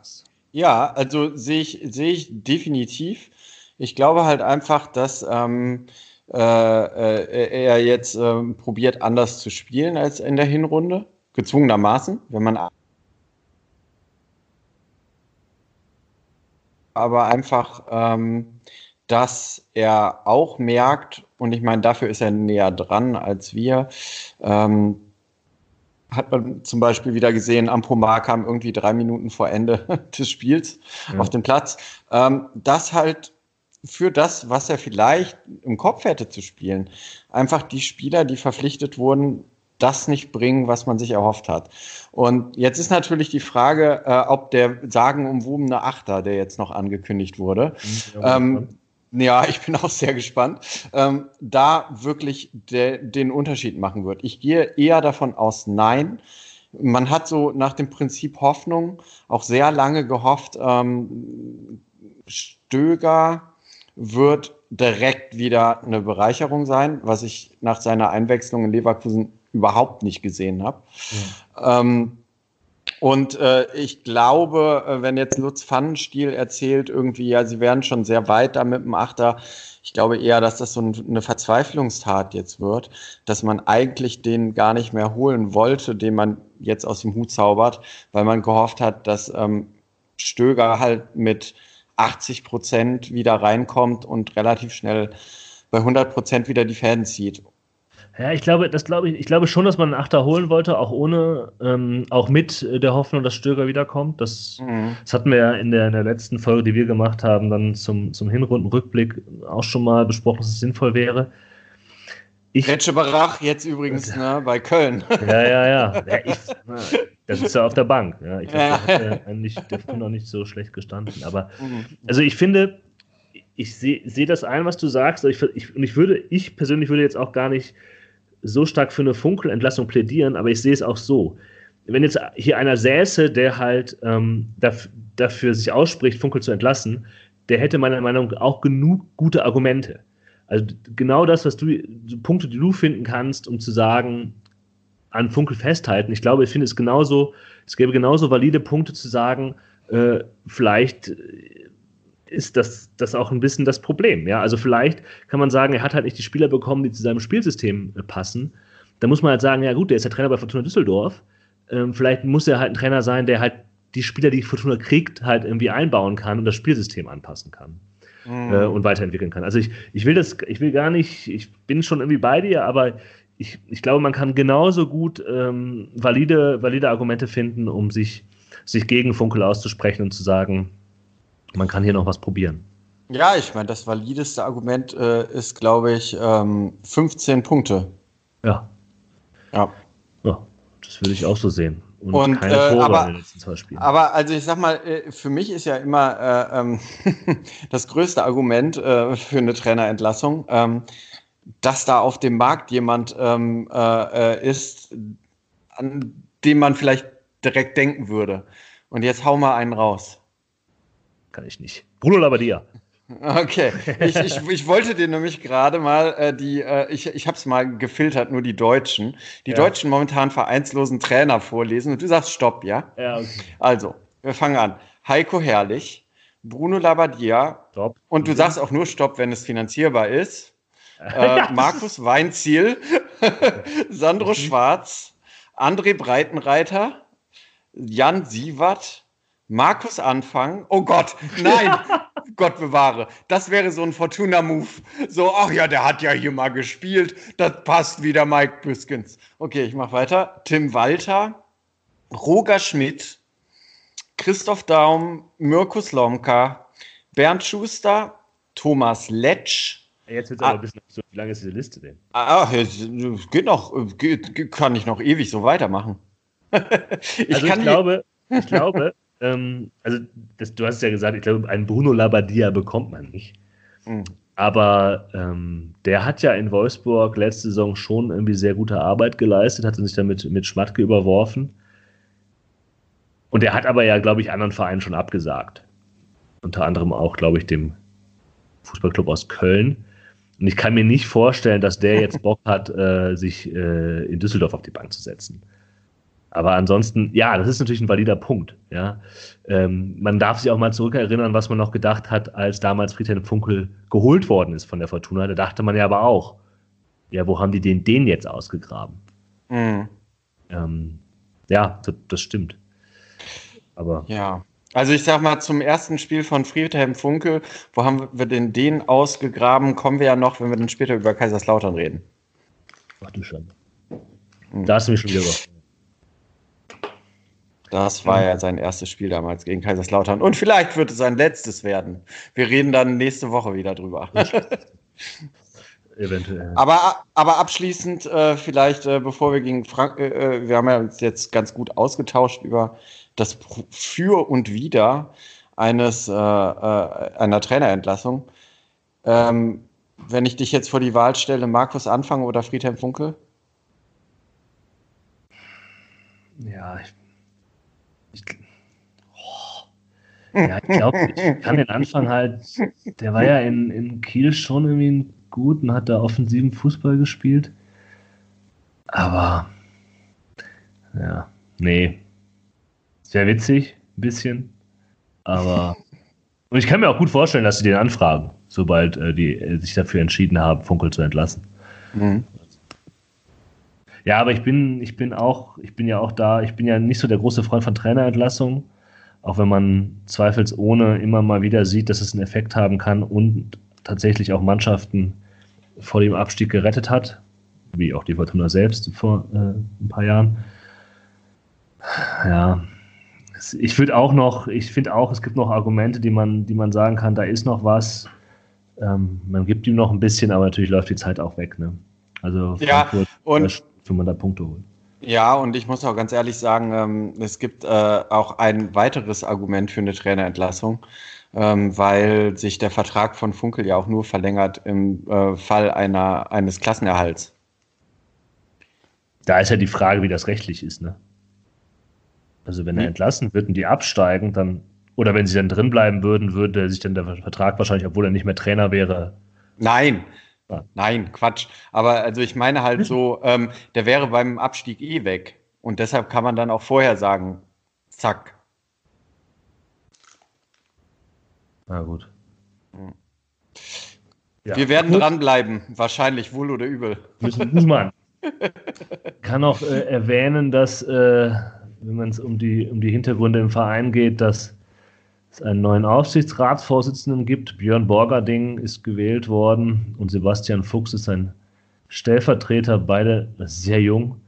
B: ja also sehe ich, sehe ich definitiv. Ich glaube halt einfach, dass ähm, äh, äh, er jetzt äh, probiert, anders zu spielen als in der Hinrunde. Gezwungenermaßen, wenn man aber einfach, ähm, dass er auch merkt, und ich meine, dafür ist er näher dran als wir, ähm, hat man zum Beispiel wieder gesehen, Ampomar kam irgendwie drei Minuten vor Ende des Spiels ja. auf den Platz. Ähm, das halt für das, was er vielleicht im Kopf hätte zu spielen, einfach die Spieler, die verpflichtet wurden, das nicht bringen, was man sich erhofft hat. Und jetzt ist natürlich die Frage, äh, ob der sagenumwobene Achter, der jetzt noch angekündigt wurde, ja, ähm, ja, ich bin auch sehr gespannt, ähm, da wirklich de den Unterschied machen wird. Ich gehe eher davon aus, nein. Man hat so nach dem Prinzip Hoffnung auch sehr lange gehofft, ähm, Stöger wird direkt wieder eine Bereicherung sein, was ich nach seiner Einwechslung in Leverkusen überhaupt nicht gesehen habe. Ja. Ähm, und äh, ich glaube, äh, wenn jetzt Lutz Pfannenstiel erzählt, irgendwie, ja, sie wären schon sehr weit da mit dem Achter, ich glaube eher, dass das so eine Verzweiflungstat jetzt wird, dass man eigentlich den gar nicht mehr holen wollte, den man jetzt aus dem Hut zaubert, weil man gehofft hat, dass ähm, Stöger halt mit 80 Prozent wieder reinkommt und relativ schnell bei 100 Prozent wieder die Fäden zieht.
A: Ja, ich glaube, das glaube ich, ich glaube schon, dass man einen Achter holen wollte, auch ohne, ähm, auch mit der Hoffnung, dass Stöger wiederkommt. Das, mhm. das hatten wir ja in der, in der letzten Folge, die wir gemacht haben, dann zum, zum Hinrundenrückblick auch schon mal besprochen, dass es sinnvoll wäre.
B: Ich, Retsche Barach jetzt übrigens ne, bei Köln.
A: Ja, ja, ja. ja ich, das ist ja auf der Bank. Ja. Ich glaube, ja. der hat ja eigentlich der noch nicht so schlecht gestanden. Aber mhm. also ich finde, ich sehe seh das ein, was du sagst. Ich, ich, und ich würde, ich persönlich würde jetzt auch gar nicht so stark für eine Funkelentlassung plädieren, aber ich sehe es auch so. Wenn jetzt hier einer säße, der halt ähm, dafür, dafür sich ausspricht, Funkel zu entlassen, der hätte meiner Meinung nach auch genug gute Argumente. Also genau das, was du, Punkte, die du finden kannst, um zu sagen, an Funkel festhalten. Ich glaube, ich finde es genauso, es gäbe genauso valide Punkte zu sagen, äh, vielleicht ist das, das auch ein bisschen das Problem. Ja? Also vielleicht kann man sagen, er hat halt nicht die Spieler bekommen, die zu seinem Spielsystem äh, passen. Da muss man halt sagen, ja gut, der ist der Trainer bei Fortuna Düsseldorf. Ähm, vielleicht muss er halt ein Trainer sein, der halt die Spieler, die Fortuna kriegt, halt irgendwie einbauen kann und das Spielsystem anpassen kann. Mhm. Äh, und weiterentwickeln kann. Also ich, ich will das, ich will gar nicht, ich bin schon irgendwie bei dir, aber ich, ich glaube, man kann genauso gut ähm, valide, valide Argumente finden, um sich, sich gegen Funkel auszusprechen und zu sagen, man kann hier noch was probieren.
B: Ja, ich meine, das valideste Argument äh, ist, glaube ich, ähm, 15 Punkte.
A: Ja. Ja. Ja, das würde ich auch so sehen.
B: Und, und keine äh, Tore aber, in den letzten zwei Spielen. Aber also ich sag mal, äh, für mich ist ja immer äh, ähm, das größte Argument äh, für eine Trainerentlassung, ähm, dass da auf dem Markt jemand ähm, äh, ist, an dem man vielleicht direkt denken würde. Und jetzt hau mal einen raus
A: kann ich nicht. Bruno Labbadia.
B: Okay, ich, ich, ich wollte dir nämlich gerade mal äh, die, äh, ich, ich habe es mal gefiltert, nur die Deutschen, die ja. deutschen momentan vereinslosen Trainer vorlesen und du sagst Stopp, ja? Ja, okay. Also, wir fangen an. Heiko Herrlich, Bruno Labbadia Stopp. und du sagst auch nur Stopp, wenn es finanzierbar ist. Äh, Markus Weinziel, Sandro Schwarz, André Breitenreiter, Jan Sievert, Markus Anfang. Oh Gott, nein, Gott bewahre. Das wäre so ein Fortuna-Move. So, ach ja, der hat ja hier mal gespielt. Das passt wieder, Mike Büskens. Okay, ich mach weiter. Tim Walter, Roger Schmidt, Christoph Daum, Mirkus Lomka, Bernd Schuster, Thomas Letsch.
A: Jetzt wird es ah, aber ein bisschen so, wie lange ist diese Liste denn?
B: Ah, geht noch, geht, kann ich noch ewig so weitermachen.
A: ich also ich glaube, ich glaube, ähm, also das, du hast ja gesagt, ich glaube, einen Bruno Labbadia bekommt man nicht. Mhm. Aber ähm, der hat ja in Wolfsburg letzte Saison schon irgendwie sehr gute Arbeit geleistet, hat sich damit mit Schmatke überworfen. Und er hat aber ja, glaube ich, anderen Vereinen schon abgesagt. Unter anderem auch, glaube ich, dem Fußballclub aus Köln. Und ich kann mir nicht vorstellen, dass der jetzt Bock hat, äh, sich äh, in Düsseldorf auf die Bank zu setzen. Aber ansonsten, ja, das ist natürlich ein valider Punkt. Ja. Ähm, man darf sich auch mal zurückerinnern, was man noch gedacht hat, als damals Friedhelm Funkel geholt worden ist von der Fortuna. Da dachte man ja aber auch, ja, wo haben die den, den jetzt ausgegraben? Mhm. Ähm, ja, das, das, stimmt.
B: Aber. Ja. Also ich sag mal, zum ersten Spiel von Friedhelm Funkel, wo haben wir den den ausgegraben, kommen wir ja noch, wenn wir dann später über Kaiserslautern reden.
A: Ach du Schande. Mhm. Da hast du mich schon wieder.
B: Das war ja sein erstes Spiel damals gegen Kaiserslautern. Und vielleicht wird es sein letztes werden. Wir reden dann nächste Woche wieder drüber. Eventuell. Aber, aber abschließend äh, vielleicht, äh, bevor wir gegen Frank, äh, äh wir haben ja uns jetzt ganz gut ausgetauscht über das Für und Wider eines äh, äh, einer Trainerentlassung. Ähm, wenn ich dich jetzt vor die Wahl stelle, Markus Anfang oder Friedhelm Funkel?
A: Ja, ich ich, oh, ja, ich glaube, ich kann den Anfang halt, der war ja in, in Kiel schon irgendwie gut und hat da offensiven Fußball gespielt. Aber, ja, nee. Sehr witzig, ein bisschen. Aber, und ich kann mir auch gut vorstellen, dass sie den anfragen, sobald äh, die äh, sich dafür entschieden haben, Funkel zu entlassen. Mhm. Ja, aber ich bin, ich bin auch, ich bin ja auch da, ich bin ja nicht so der große Freund von Trainerentlassungen, auch wenn man zweifelsohne immer mal wieder sieht, dass es einen Effekt haben kann und tatsächlich auch Mannschaften vor dem Abstieg gerettet hat, wie auch die Fortuna selbst vor äh, ein paar Jahren. Ja, ich würde auch noch, ich finde auch, es gibt noch Argumente, die man, die man sagen kann, da ist noch was. Ähm, man gibt ihm noch ein bisschen, aber natürlich läuft die Zeit auch weg. Ne?
B: Also ja, Frankfurt, und
A: wenn man da Punkte holt.
B: Ja, und ich muss auch ganz ehrlich sagen, ähm, es gibt äh, auch ein weiteres Argument für eine Trainerentlassung, ähm, weil sich der Vertrag von Funkel ja auch nur verlängert im äh, Fall einer, eines Klassenerhalts.
A: Da ist ja die Frage, wie das rechtlich ist, ne? Also wenn er hm. entlassen wird und die absteigen, dann, oder wenn sie dann drin bleiben würden, würde sich dann der Vertrag wahrscheinlich, obwohl er nicht mehr Trainer wäre.
B: Nein, Nein, Quatsch. Aber also ich meine halt so, ähm, der wäre beim Abstieg eh weg. Und deshalb kann man dann auch vorher sagen, zack.
A: Na gut.
B: Hm. Ja. Wir werden gut. dranbleiben, wahrscheinlich wohl oder übel.
A: Müssen, muss man. kann auch äh, erwähnen, dass, äh, wenn man es um die, um die Hintergründe im Verein geht, dass einen neuen Aufsichtsratsvorsitzenden gibt. Björn Borgerding ist gewählt worden und Sebastian Fuchs ist ein Stellvertreter, beide sehr jung.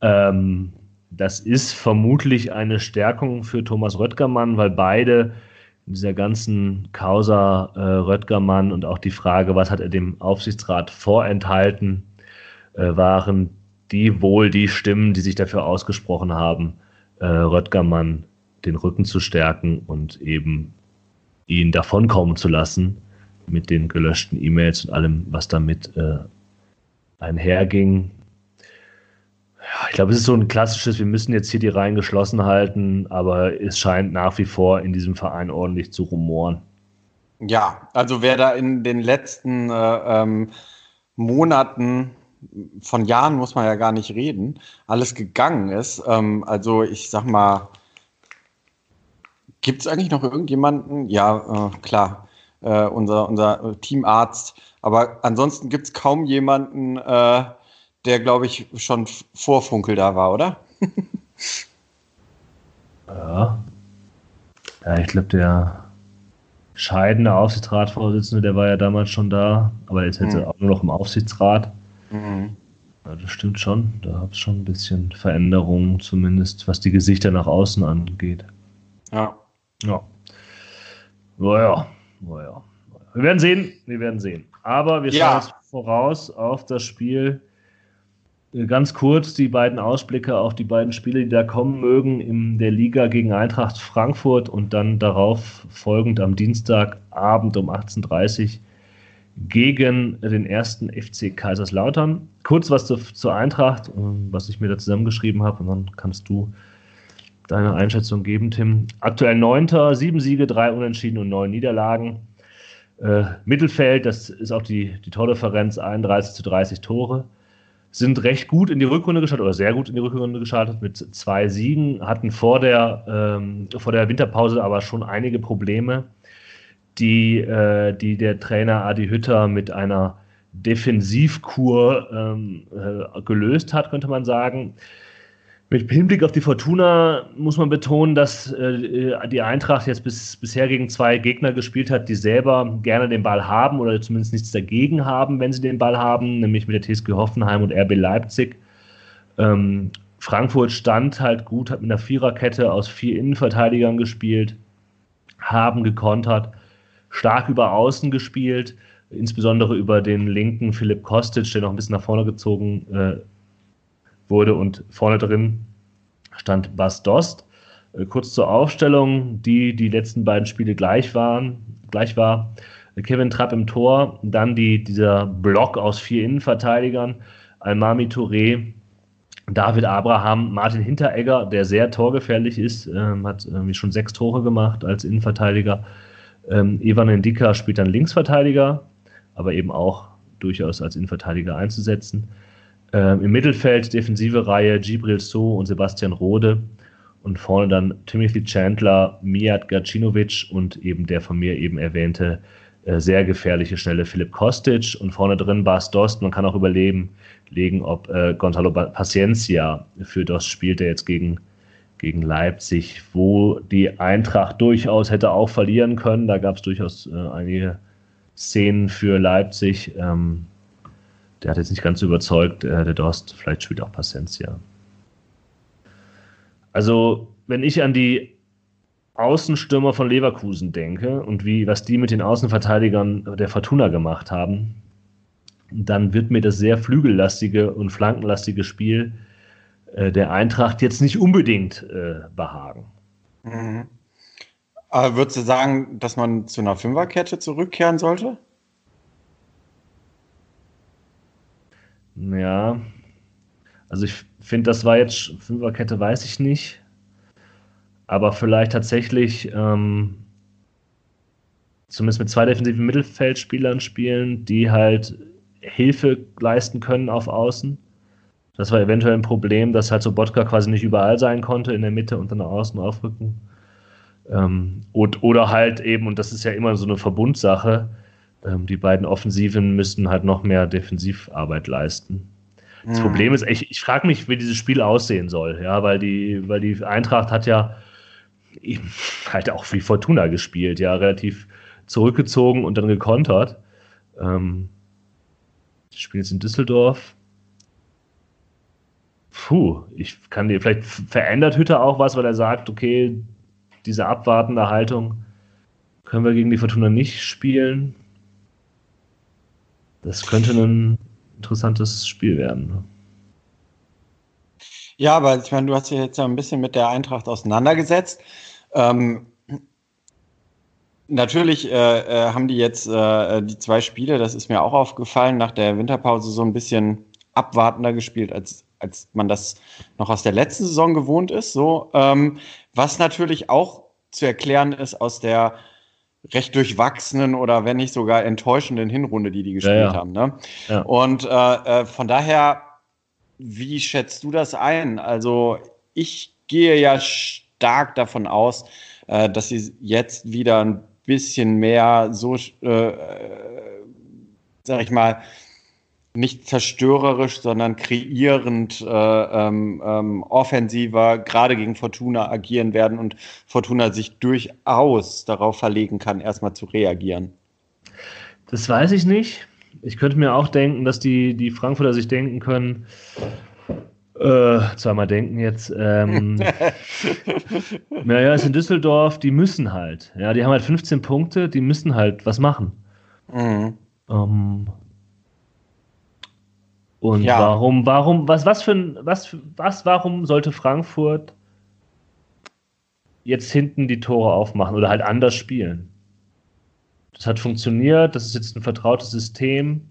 A: Ähm, das ist vermutlich eine Stärkung für Thomas Röttgermann, weil beide in dieser ganzen Causa äh, Röttgermann und auch die Frage, was hat er dem Aufsichtsrat vorenthalten, äh, waren die wohl die Stimmen, die sich dafür ausgesprochen haben, äh, Röttgermann den Rücken zu stärken und eben ihn davonkommen zu lassen mit den gelöschten E-Mails und allem, was damit äh, einherging. Ja, ich glaube, es ist so ein klassisches, wir müssen jetzt hier die Reihen geschlossen halten, aber es scheint nach wie vor in diesem Verein ordentlich zu rumoren.
B: Ja, also wer da in den letzten äh, ähm, Monaten von Jahren muss man ja gar nicht reden, alles gegangen ist. Ähm, also ich sag mal, Gibt es eigentlich noch irgendjemanden? Ja, äh, klar, äh, unser, unser Teamarzt. Aber ansonsten gibt es kaum jemanden, äh, der, glaube ich, schon vor Funkel da war, oder?
A: ja. Ja, ich glaube, der scheidende Aufsichtsratsvorsitzende, der war ja damals schon da, aber jetzt ist mhm. auch nur noch im Aufsichtsrat. Mhm. Ja, das stimmt schon. Da gab es schon ein bisschen Veränderungen, zumindest was die Gesichter nach außen angeht.
B: Ja.
A: Ja. Naja, naja. Wir werden sehen, wir werden sehen. Aber wir schauen ja. voraus auf das Spiel ganz kurz die beiden Ausblicke auf die beiden Spiele, die da kommen mögen, in der Liga gegen Eintracht Frankfurt und dann darauf folgend am Dienstagabend um 18.30 Uhr gegen den ersten FC Kaiserslautern. Kurz was zu, zur Eintracht, was ich mir da zusammengeschrieben habe, und dann kannst du deine Einschätzung geben, Tim. Aktuell Neunter, sieben Siege, drei Unentschieden und neun Niederlagen. Äh, Mittelfeld, das ist auch die, die Tordifferenz, 31 zu 30 Tore sind recht gut in die Rückrunde gestartet oder sehr gut in die Rückrunde gestartet mit zwei Siegen, hatten vor der, ähm, vor der Winterpause aber schon einige Probleme, die, äh, die der Trainer Adi Hütter mit einer Defensivkur ähm, äh, gelöst hat, könnte man sagen. Mit Hinblick auf die Fortuna muss man betonen, dass äh, die Eintracht jetzt bis, bisher gegen zwei Gegner gespielt hat, die selber gerne den Ball haben oder zumindest nichts dagegen haben, wenn sie den Ball haben, nämlich mit der TSG Hoffenheim und RB Leipzig. Ähm, Frankfurt stand halt gut, hat mit einer Viererkette aus vier Innenverteidigern gespielt, haben gekontert, stark über Außen gespielt, insbesondere über den linken Philipp Kostic, der noch ein bisschen nach vorne gezogen äh, wurde und vorne drin stand Bas Dost. Äh, kurz zur Aufstellung, die die letzten beiden Spiele gleich waren, gleich war. Kevin Trapp im Tor, dann die, dieser Block aus vier Innenverteidigern, Almami Touré, David Abraham, Martin Hinteregger, der sehr torgefährlich ist, ähm, hat irgendwie schon sechs Tore gemacht als Innenverteidiger. Ähm, Endika spielt dann Linksverteidiger, aber eben auch durchaus als Innenverteidiger einzusetzen. Ähm, Im Mittelfeld defensive Reihe Gibril So und Sebastian Rode. Und vorne dann Timothy Chandler, Mijat Gacinovic und eben der von mir eben erwähnte äh, sehr gefährliche, schnelle Philipp Kostic. Und vorne drin Bas Dost. Man kann auch überlegen, legen, ob äh, Gonzalo Paciencia für Dost spielt, der jetzt gegen, gegen Leipzig, wo die Eintracht durchaus hätte auch verlieren können. Da gab es durchaus äh, einige Szenen für Leipzig. Ähm, der hat jetzt nicht ganz überzeugt, äh, der Dorst, vielleicht spielt auch Paciencia. Also, wenn ich an die Außenstürmer von Leverkusen denke und wie, was die mit den Außenverteidigern der Fortuna gemacht haben, dann wird mir das sehr flügellastige und flankenlastige Spiel äh, der Eintracht jetzt nicht unbedingt äh, behagen.
B: Mhm. Aber würdest du sagen, dass man zu einer Fünferkette zurückkehren sollte?
A: Ja, also ich finde, das war jetzt Fünferkette, weiß ich nicht. Aber vielleicht tatsächlich ähm, zumindest mit zwei defensiven Mittelfeldspielern spielen, die halt Hilfe leisten können auf Außen. Das war eventuell ein Problem, dass halt so Botka quasi nicht überall sein konnte, in der Mitte und dann nach außen aufrücken. Ähm, und, oder halt eben, und das ist ja immer so eine Verbundsache, ähm, die beiden Offensiven müssten halt noch mehr Defensivarbeit leisten. Das mhm. Problem ist, ich, ich frage mich, wie dieses Spiel aussehen soll, ja, weil die, weil die Eintracht hat ja halt auch wie Fortuna gespielt, ja, relativ zurückgezogen und dann gekontert. Ähm, das Spiel jetzt in Düsseldorf. Puh, ich kann dir, vielleicht verändert Hütter auch was, weil er sagt, okay, diese abwartende Haltung können wir gegen die Fortuna nicht spielen. Das könnte ein interessantes Spiel werden. Ne?
B: Ja, aber ich meine, du hast dich jetzt ja ein bisschen mit der Eintracht auseinandergesetzt. Ähm, natürlich äh, äh, haben die jetzt äh, die zwei Spiele, das ist mir auch aufgefallen, nach der Winterpause so ein bisschen abwartender gespielt, als, als man das noch aus der letzten Saison gewohnt ist. So, ähm, was natürlich auch zu erklären ist aus der recht durchwachsenen oder wenn nicht sogar enttäuschenden Hinrunde, die die gespielt ja, ja. haben. Ne? Ja. Und äh, äh, von daher, wie schätzt du das ein? Also ich gehe ja stark davon aus, äh, dass sie jetzt wieder ein bisschen mehr so, äh, äh sag ich mal, nicht zerstörerisch, sondern kreierend, äh, ähm, ähm, offensiver, gerade gegen Fortuna agieren werden und Fortuna sich durchaus darauf verlegen kann, erstmal zu reagieren.
A: Das weiß ich nicht. Ich könnte mir auch denken, dass die, die Frankfurter sich denken können, äh, zweimal denken jetzt, ähm, naja, es ist in Düsseldorf, die müssen halt. Ja, die haben halt 15 Punkte, die müssen halt was machen. Mhm. Ähm, Und ja. warum, warum, was, was für ein, was, was, warum sollte Frankfurt jetzt hinten die Tore aufmachen oder halt anders spielen? Das hat funktioniert, das ist jetzt ein vertrautes System.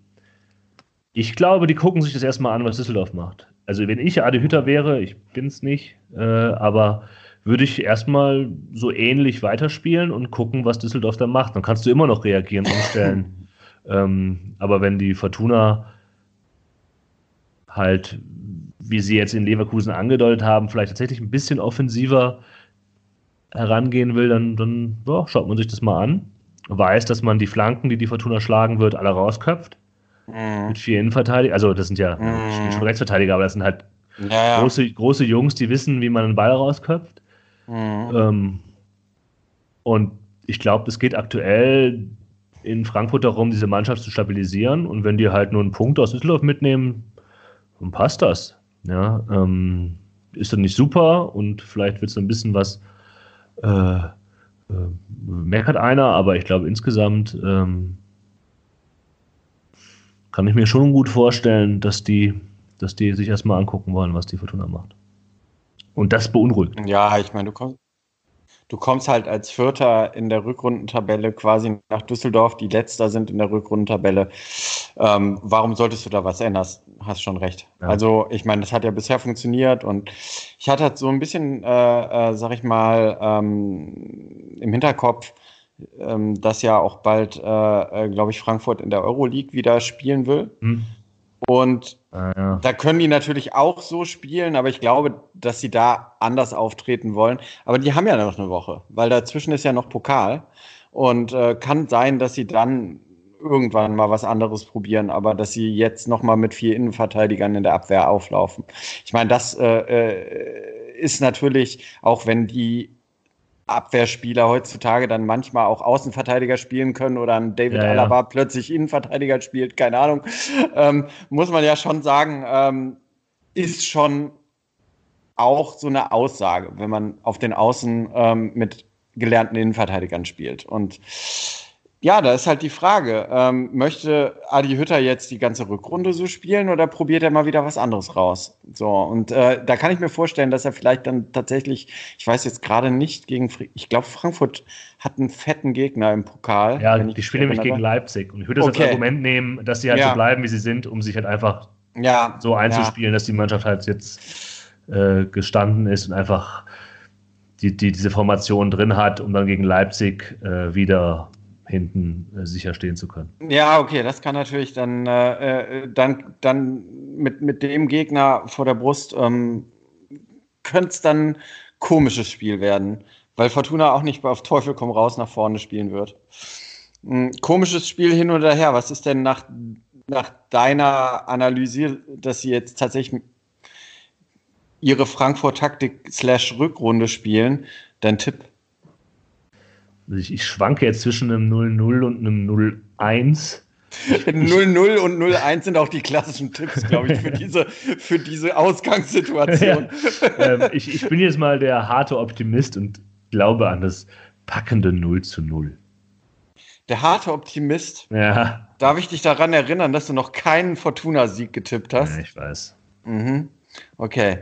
A: Ich glaube, die gucken sich das erstmal an, was Düsseldorf macht. Also, wenn ich Adi Hütter wäre, ich bin es nicht, äh, aber würde ich erstmal so ähnlich weiterspielen und gucken, was Düsseldorf da macht. Dann kannst du immer noch reagieren, umstellen. ähm, aber wenn die Fortuna halt, wie sie jetzt in Leverkusen angedeutet haben, vielleicht tatsächlich ein bisschen offensiver herangehen will, dann, dann ja, schaut man sich das mal an. Weiß, dass man die Flanken, die die Fortuna schlagen wird, alle rausköpft. Mhm. Mit vier Innenverteidigern. Also, das sind ja mhm. schon Rechtsverteidiger, aber das sind halt ja. Große, große Jungs, die wissen, wie man einen Ball rausköpft. Mhm. Ähm, und ich glaube, es geht aktuell in Frankfurt darum, diese Mannschaft zu stabilisieren. Und wenn die halt nur einen Punkt aus Düsseldorf mitnehmen, dann passt das. Ja, ähm, ist dann nicht super und vielleicht wird es ein bisschen was, äh, äh, meckert einer, aber ich glaube insgesamt ähm, kann ich mir schon gut vorstellen, dass die, dass die sich erstmal angucken wollen, was die Fortuna macht. Und das beunruhigt.
B: Ja, ich meine, du kommst, du kommst halt als Vierter in der Rückrundentabelle quasi nach Düsseldorf, die Letzter sind in der Rückrundentabelle. Ähm, warum solltest du da was ändern? Hast schon recht. Ja. Also, ich meine, das hat ja bisher funktioniert und ich hatte halt so ein bisschen, äh, äh, sag ich mal, ähm, im Hinterkopf, ähm, dass ja auch bald, äh, äh glaube ich, Frankfurt in der Euroleague wieder spielen will. Hm. Und ah, ja. da können die natürlich auch so spielen, aber ich glaube, dass sie da anders auftreten wollen. Aber die haben ja noch eine Woche, weil dazwischen ist ja noch Pokal. Und äh, kann sein, dass sie dann irgendwann mal was anderes probieren, aber dass sie jetzt noch mal mit vier Innenverteidigern in der Abwehr auflaufen. Ich meine, das äh, äh ist natürlich, auch wenn die Abwehrspieler heutzutage dann manchmal auch Außenverteidiger spielen können oder ein David ja, Alaba ja. plötzlich Innenverteidiger spielt, keine Ahnung, ähm, muss man ja schon sagen, ähm, ist schon auch so eine Aussage, wenn man auf den Außen ähm, mit gelernten Innenverteidigern spielt. Und ja, da ist halt die Frage, ähm, möchte Adi Hütter jetzt die ganze Rückrunde so spielen oder probiert er mal wieder was anderes raus? So, und äh, da kann ich mir vorstellen, dass er vielleicht dann tatsächlich, ich weiß jetzt gerade nicht gegen, ich glaube, Frankfurt hat einen fetten Gegner im Pokal.
A: Ja, die spielen nämlich gegen Leipzig. Und ich würde das okay. als Argument nehmen, dass sie halt ja. so bleiben, wie sie sind, um sich halt einfach ja. so einzuspielen, ja. dass die Mannschaft halt jetzt äh, gestanden ist und einfach die, die, diese Formation drin hat, um dann gegen Leipzig äh, wieder hinten äh, sicher stehen zu können.
B: Ja, okay, das kann natürlich dann, äh, äh dann, dann mit, mit dem Gegner vor der Brust ähm, könnte es dann komisches Spiel werden, weil Fortuna auch nicht auf Teufel komm raus nach vorne spielen wird. Ein hm, komisches Spiel hin oder her. Was ist denn nach, nach deiner Analyse, dass sie jetzt tatsächlich ihre Frankfurt-Taktik slash Rückrunde spielen, dein Tipp?
A: Also ich, ich schwanke jetzt zwischen einem 0-0 und einem 0-1.
B: 0-0 und 0-1 sind auch die klassischen Tipps, glaube ich, für diese, für diese Ausgangssituation.
A: Ja. Ähm, ich, ich bin jetzt mal der harte Optimist und glaube an das packende 0 zu 0.
B: Der harte Optimist? Ja. Darf ich dich daran erinnern, dass du noch keinen Fortuna-Sieg getippt hast?
A: Ja, ich weiß.
B: Mhm. Okay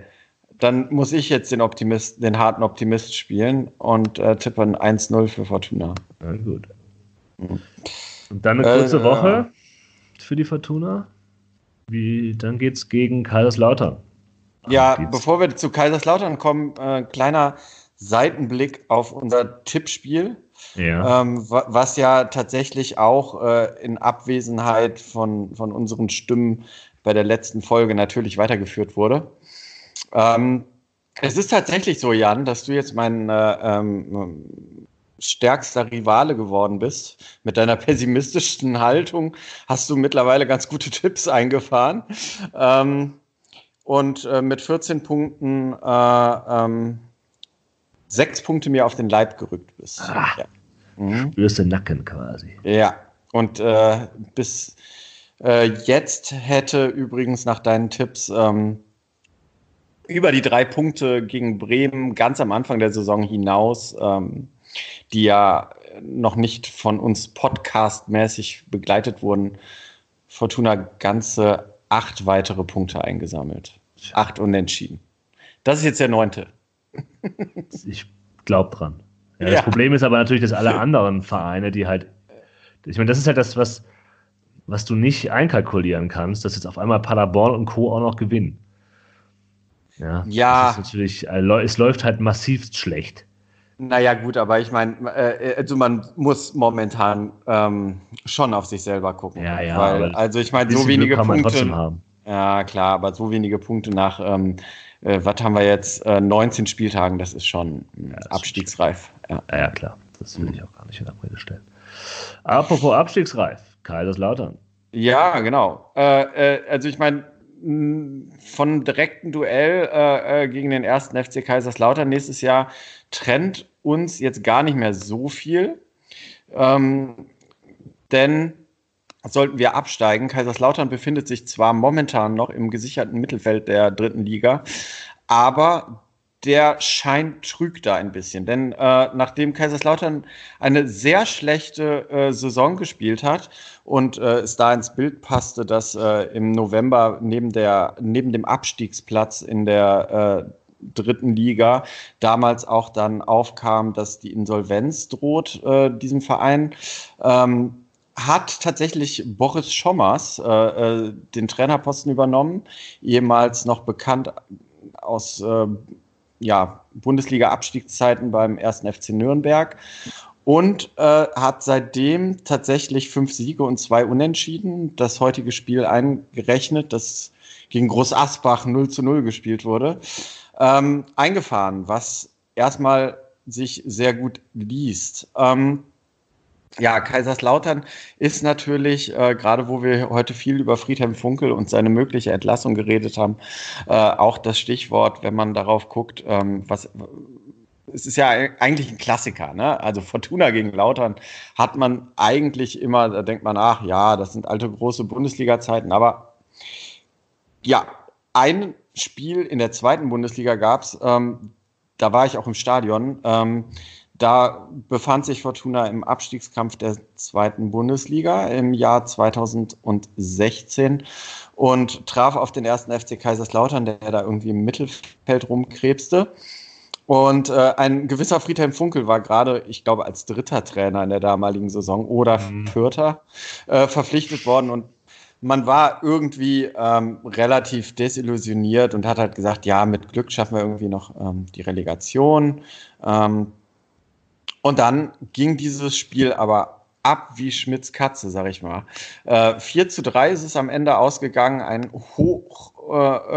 B: dann muss ich jetzt den Optimist, den harten Optimist spielen und äh, tippe ein 1-0 für Fortuna.
A: Ja, gut. Mhm. Und dann eine kurze äh, Woche für die Fortuna. Wie, dann es gegen Kaiserslautern.
B: Ja, bevor wir zu Kaiserslautern kommen, äh, kleiner Seitenblick auf unser Tippspiel. Ja. Ähm, was ja tatsächlich auch äh, in Abwesenheit von, von unseren Stimmen bei der letzten Folge natürlich weitergeführt wurde. Ähm, es ist tatsächlich so, Jan, dass du jetzt mein äh, ähm, stärkster Rivale geworden bist. Mit deiner pessimistischen Haltung hast du mittlerweile ganz gute Tipps eingefahren. Ähm, und äh, mit 14 Punkten äh, ähm, sechs Punkte mir auf den Leib gerückt bist. Ah,
A: ja. mhm. Spürst den Nacken quasi.
B: Ja, und äh, bis äh, jetzt hätte übrigens nach deinen Tipps ähm, über die drei Punkte gegen Bremen ganz am Anfang der Saison hinaus, ähm, die ja noch nicht von uns podcastmäßig begleitet wurden, Fortuna ganze acht weitere Punkte eingesammelt. Acht Unentschieden. Das ist jetzt der neunte.
A: ich glaube dran. Ja, das ja. Problem ist aber natürlich, dass alle anderen Vereine, die halt, ich meine, das ist halt das, was, was du nicht einkalkulieren kannst, dass jetzt auf einmal Paderborn und Co. auch noch gewinnen. Ja. ja. Das ist natürlich, äh, es läuft halt massivst schlecht.
B: Naja, gut, aber ich meine, äh, also man muss momentan ähm, schon auf sich selber gucken.
A: Ja, ja.
B: Weil, also ich meine, so wenige Punkte. Ja, klar, aber so wenige Punkte nach, ähm, äh, was haben wir jetzt, äh, 19 Spieltagen, das ist schon ja, das abstiegsreif.
A: Ja. ja. klar. Das will ich auch gar nicht in Abrede stellen. Apropos abstiegsreif, Kaiserslautern.
B: Ja, genau. Äh, äh also ich meine, von direkten Duell äh, äh, gegen den ersten FC Kaiserslautern nächstes Jahr trennt uns jetzt gar nicht mehr so viel. Ähm, denn sollten wir absteigen, Kaiserslautern befindet sich zwar momentan noch im gesicherten Mittelfeld der dritten Liga, aber der Schein trügt da ein bisschen. Denn äh, nachdem Kaiserslautern eine sehr schlechte äh, Saison gespielt hat und äh, es da ins Bild passte, dass äh, im November neben, der, neben dem Abstiegsplatz in der äh, dritten Liga damals auch dann aufkam, dass die Insolvenz droht äh, diesem Verein. Ähm, hat tatsächlich Boris Schommers den Trainerposten übernommen, ehemals noch bekannt aus ja, Bundesliga-Abstiegszeiten beim ersten FC Nürnberg und äh, hat seitdem tatsächlich fünf Siege und zwei Unentschieden. Das heutige Spiel eingerechnet, das gegen Groß Asbach 0 zu 0 gespielt wurde, ähm, eingefahren, was erstmal sich sehr gut liest. Ähm, ja, Kaiserslautern ist natürlich, äh, gerade wo wir heute viel über Friedhelm Funkel und seine mögliche Entlassung geredet haben, äh, auch das Stichwort, wenn man darauf guckt, ähm, was es ist ja eigentlich ein Klassiker, ne? Also Fortuna gegen Lautern hat man eigentlich immer, da denkt man, ach ja, das sind alte große Bundesliga-Zeiten, aber ja, ein Spiel in der zweiten Bundesliga gab's, ähm, da war ich auch im Stadion. Ähm, da befand sich Fortuna im Abstiegskampf der zweiten Bundesliga im Jahr 2016 und traf auf den ersten FC Kaiserslautern, der da irgendwie im Mittelfeld rumkrebste. Und äh, ein gewisser Friedhelm Funkel war gerade, ich glaube, als dritter Trainer in der damaligen Saison oder mhm. vierter äh, verpflichtet worden. Und man war irgendwie ähm, relativ desillusioniert und hat halt gesagt, ja, mit Glück schaffen wir irgendwie noch ähm, die Relegation. Ähm, und dann ging dieses Spiel aber ab wie Schmidts Katze, sag ich mal. Äh, 4 zu 3 ist es am Ende ausgegangen. Ein Hochgefühl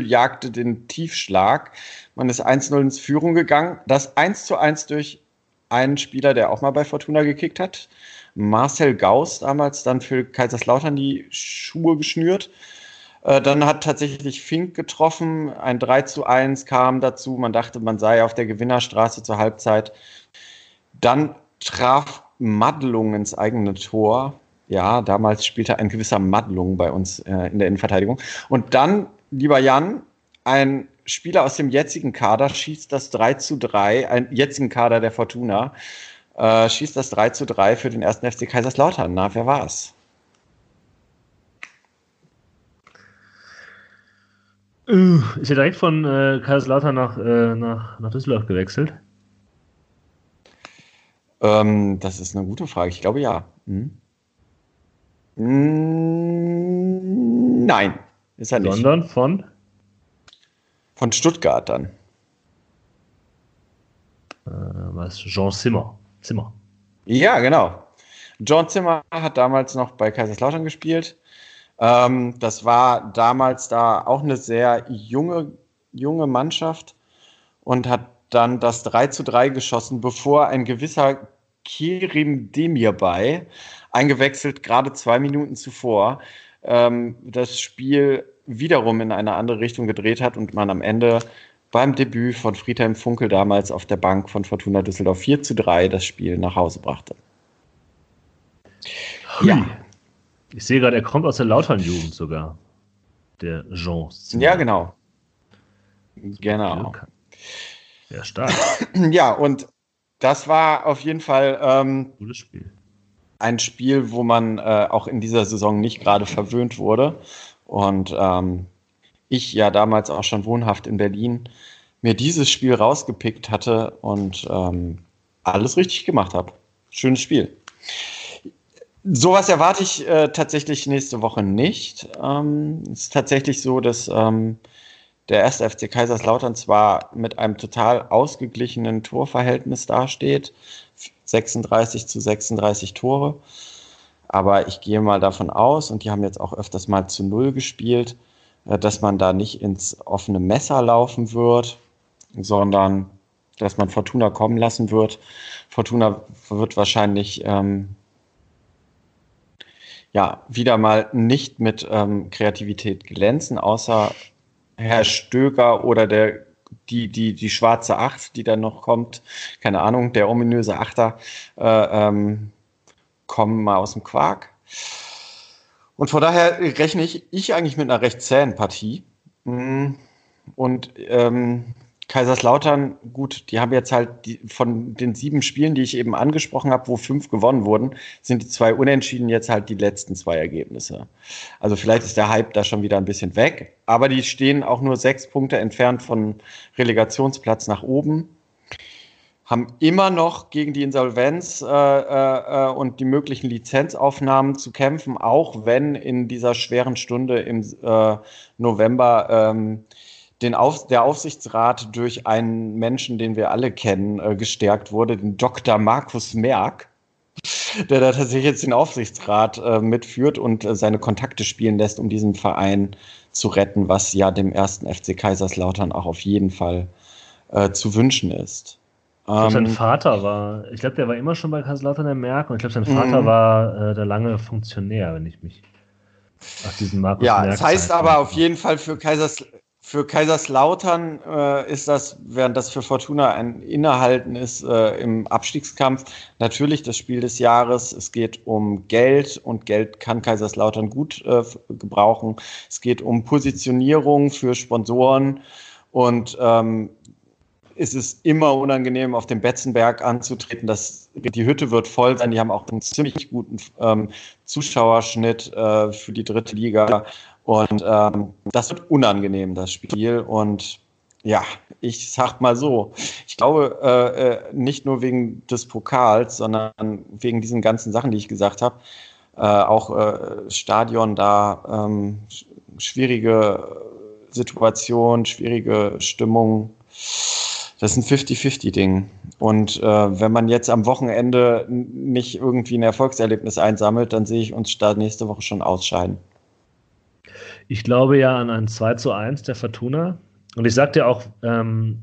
B: äh, äh, jagte den Tiefschlag. Man ist 1-0 ins Führung gegangen. Das 1 zu 1 durch einen Spieler, der auch mal bei Fortuna gekickt hat. Marcel Gauss, damals dann für Kaiserslautern die Schuhe geschnürt. Äh, dann hat tatsächlich Fink getroffen. Ein 3 zu 1 kam dazu. Man dachte, man sei auf der Gewinnerstraße zur Halbzeit. Dann traf Madlung ins eigene Tor. Ja, damals spielte ein gewisser Madlung bei uns äh, in der Innenverteidigung. Und dann, lieber Jan, ein Spieler aus dem jetzigen Kader schießt das 3 zu 3, ein jetzigen Kader der Fortuna, äh, schießt das 3 zu 3 für den ersten FC Kaiserslautern. Na, wer war es?
A: Ist er direkt von äh, Kaiserslautern nach, äh, nach, nach Düsseldorf gewechselt?
B: Ähm, das ist eine gute Frage. Ich glaube ja. Hm. Nein,
A: ist er nicht. Sondern von?
B: Von Stuttgart dann.
A: Äh, was? Jean Zimmer. Zimmer.
B: Ja, genau. John Zimmer hat damals noch bei Kaiserslautern gespielt. Ähm, das war damals da auch eine sehr junge, junge Mannschaft und hat dann das 3 zu 3 geschossen, bevor ein gewisser Kirim Demirbay eingewechselt, gerade zwei Minuten zuvor, ähm, das Spiel wiederum in eine andere Richtung gedreht hat und man am Ende beim Debüt von Friedhelm Funkel damals auf der Bank von Fortuna Düsseldorf 4 zu 3 das Spiel nach Hause brachte.
A: Ja. Ich sehe gerade, er kommt aus der Lautern-Jugend sogar. Der Jean.
B: Ja, genau. Genau.
A: Ja, stark.
B: ja, und das war auf jeden Fall. Ähm,
A: Gutes Spiel.
B: ein Spiel, wo man äh, auch in dieser Saison nicht gerade verwöhnt wurde. Und ähm, ich ja damals auch schon wohnhaft in Berlin mir dieses Spiel rausgepickt hatte und ähm, alles richtig gemacht habe. Schönes Spiel. Sowas erwarte ich äh, tatsächlich nächste Woche nicht. Ähm, es ist tatsächlich so, dass ähm, der erste FC Kaiserslautern zwar mit einem total ausgeglichenen Torverhältnis dasteht, 36 zu 36 Tore, aber ich gehe mal davon aus, und die haben jetzt auch öfters mal zu Null gespielt, äh, dass man da nicht ins offene Messer laufen wird, sondern dass man Fortuna kommen lassen wird. Fortuna wird wahrscheinlich ähm, ja, wieder mal nicht mit ähm, Kreativität glänzen, außer Herr Stöger oder der, die, die, die schwarze Acht, die dann noch kommt, keine Ahnung, der ominöse Achter, äh, ähm, kommen mal aus dem Quark. Und von daher rechne ich, ich eigentlich mit einer recht zähen Partie. Mm, und ähm, Kaiserslautern, gut, die haben jetzt halt die, von den sieben Spielen, die ich eben angesprochen habe, wo fünf gewonnen wurden, sind die zwei Unentschieden jetzt halt die letzten zwei Ergebnisse. Also vielleicht ist der Hype da schon wieder ein bisschen weg, aber die stehen auch nur sechs Punkte entfernt von Relegationsplatz nach oben, haben immer noch gegen die Insolvenz äh, äh, äh und die möglichen Lizenzaufnahmen zu kämpfen, auch wenn in dieser schweren Stunde im äh, November ähm, den Auf, der Aufsichtsrat durch einen Menschen, den wir alle kennen, äh, gestärkt wurde, den Dr. Markus Merck, der da tatsächlich jetzt den Aufsichtsrat äh, mitführt und äh, seine Kontakte spielen lässt, um diesen Verein zu retten, was ja dem ersten FC Kaiserslautern auch auf jeden Fall äh, zu wünschen ist.
A: Ich glaube, sein ähm, Vater war, ich glaube, der war immer schon bei Kaiserslautern der Merck und ich glaube, sein Vater mhm. war äh, der lange Funktionär, wenn ich mich
B: nach diesem Markus Ja, Merck das heißt aber auf jeden Fall für Kaiserslautern für Kaiserslautern äh, ist das, während das für Fortuna ein Innehalten ist äh, im Abstiegskampf, natürlich das Spiel des Jahres. Es geht um Geld und Geld kann Kaiserslautern gut äh, gebrauchen. Es geht um Positionierung für Sponsoren und ähm, es ist immer unangenehm, auf dem Betzenberg anzutreten. Das, die Hütte wird voll sein. Die haben auch einen ziemlich guten ähm, Zuschauerschnitt äh, für die dritte Liga. Und ähm, das wird unangenehm, das Spiel. Und ja, ich sag mal so, ich glaube, äh, äh, nicht nur wegen des Pokals, sondern wegen diesen ganzen Sachen, die ich gesagt habe, äh, auch äh, Stadion da, ähm, schwierige Situation, schwierige Stimmung. Das ist ein 50-50-Ding. Und äh, wenn man jetzt am Wochenende nicht irgendwie ein Erfolgserlebnis einsammelt, dann sehe ich uns da nächste Woche schon ausscheiden.
A: Ich glaube ja an ein 2 zu 1 der Fortuna. Und ich sagte auch, ähm,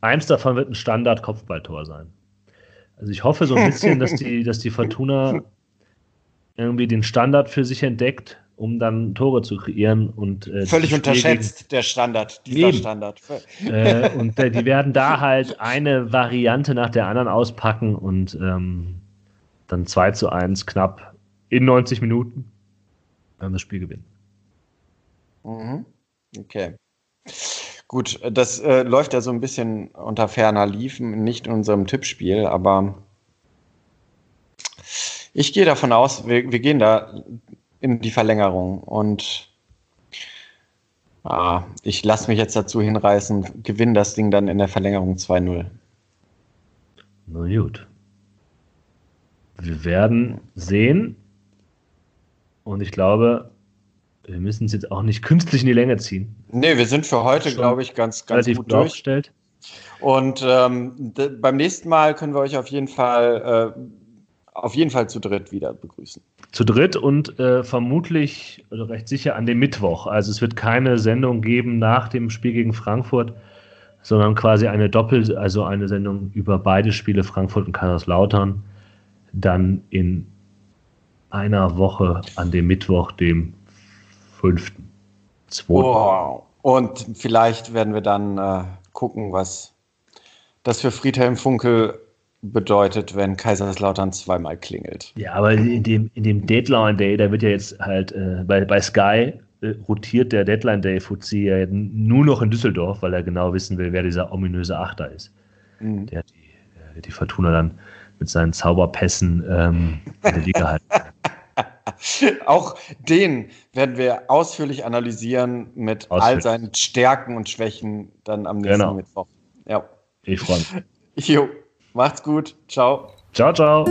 A: eins davon wird ein Standard-Kopfballtor sein. Also ich hoffe so ein bisschen, dass die, dass die Fortuna irgendwie den Standard für sich entdeckt, um dann Tore zu kreieren und
B: äh, völlig unterschätzt gegen, der Standard, dieser
A: eben. Standard. Äh, und äh, die werden da halt eine Variante nach der anderen auspacken und ähm, dann 2 zu 1 knapp in 90 Minuten das Spiel gewinnen.
B: Mhm. Okay. Gut, das äh, läuft ja so ein bisschen unter ferner Liefen, nicht in unserem Tippspiel, aber ich gehe davon aus, wir, wir gehen da in die Verlängerung und ah, ich lasse mich jetzt dazu hinreißen, gewinne das Ding dann in der Verlängerung 2-0.
A: Na gut. Wir werden sehen. Und ich glaube, wir müssen es jetzt auch nicht künstlich in die Länge ziehen.
B: Nee, wir sind für heute, glaube ich, ganz, ganz gut
A: durchgestellt.
B: Und ähm, beim nächsten Mal können wir euch auf jeden Fall, äh, auf jeden Fall zu dritt wieder begrüßen.
A: Zu dritt und äh, vermutlich oder recht sicher an dem Mittwoch. Also es wird keine Sendung geben nach dem Spiel gegen Frankfurt, sondern quasi eine Doppel, also eine Sendung über beide Spiele Frankfurt und Kaiserslautern. Dann in einer Woche an dem Mittwoch, dem 5.
B: Oh, und vielleicht werden wir dann äh, gucken, was das für Friedhelm Funkel bedeutet, wenn Kaiserslautern zweimal klingelt.
A: Ja, aber in dem, in dem Deadline Day, da wird ja jetzt halt äh, bei, bei Sky äh, rotiert der Deadline Day Fuzzi ja nur noch in Düsseldorf, weil er genau wissen will, wer dieser ominöse Achter ist. Mhm. Der die die Fortuna dann mit seinen Zauberpässen ähm, in der Liga halten.
B: Auch den werden wir ausführlich analysieren mit ausführlich. all seinen Stärken und Schwächen dann am nächsten genau. Mittwoch.
A: Ja. Ich freue mich.
B: Jo, macht's gut. Ciao.
A: Ciao, ciao.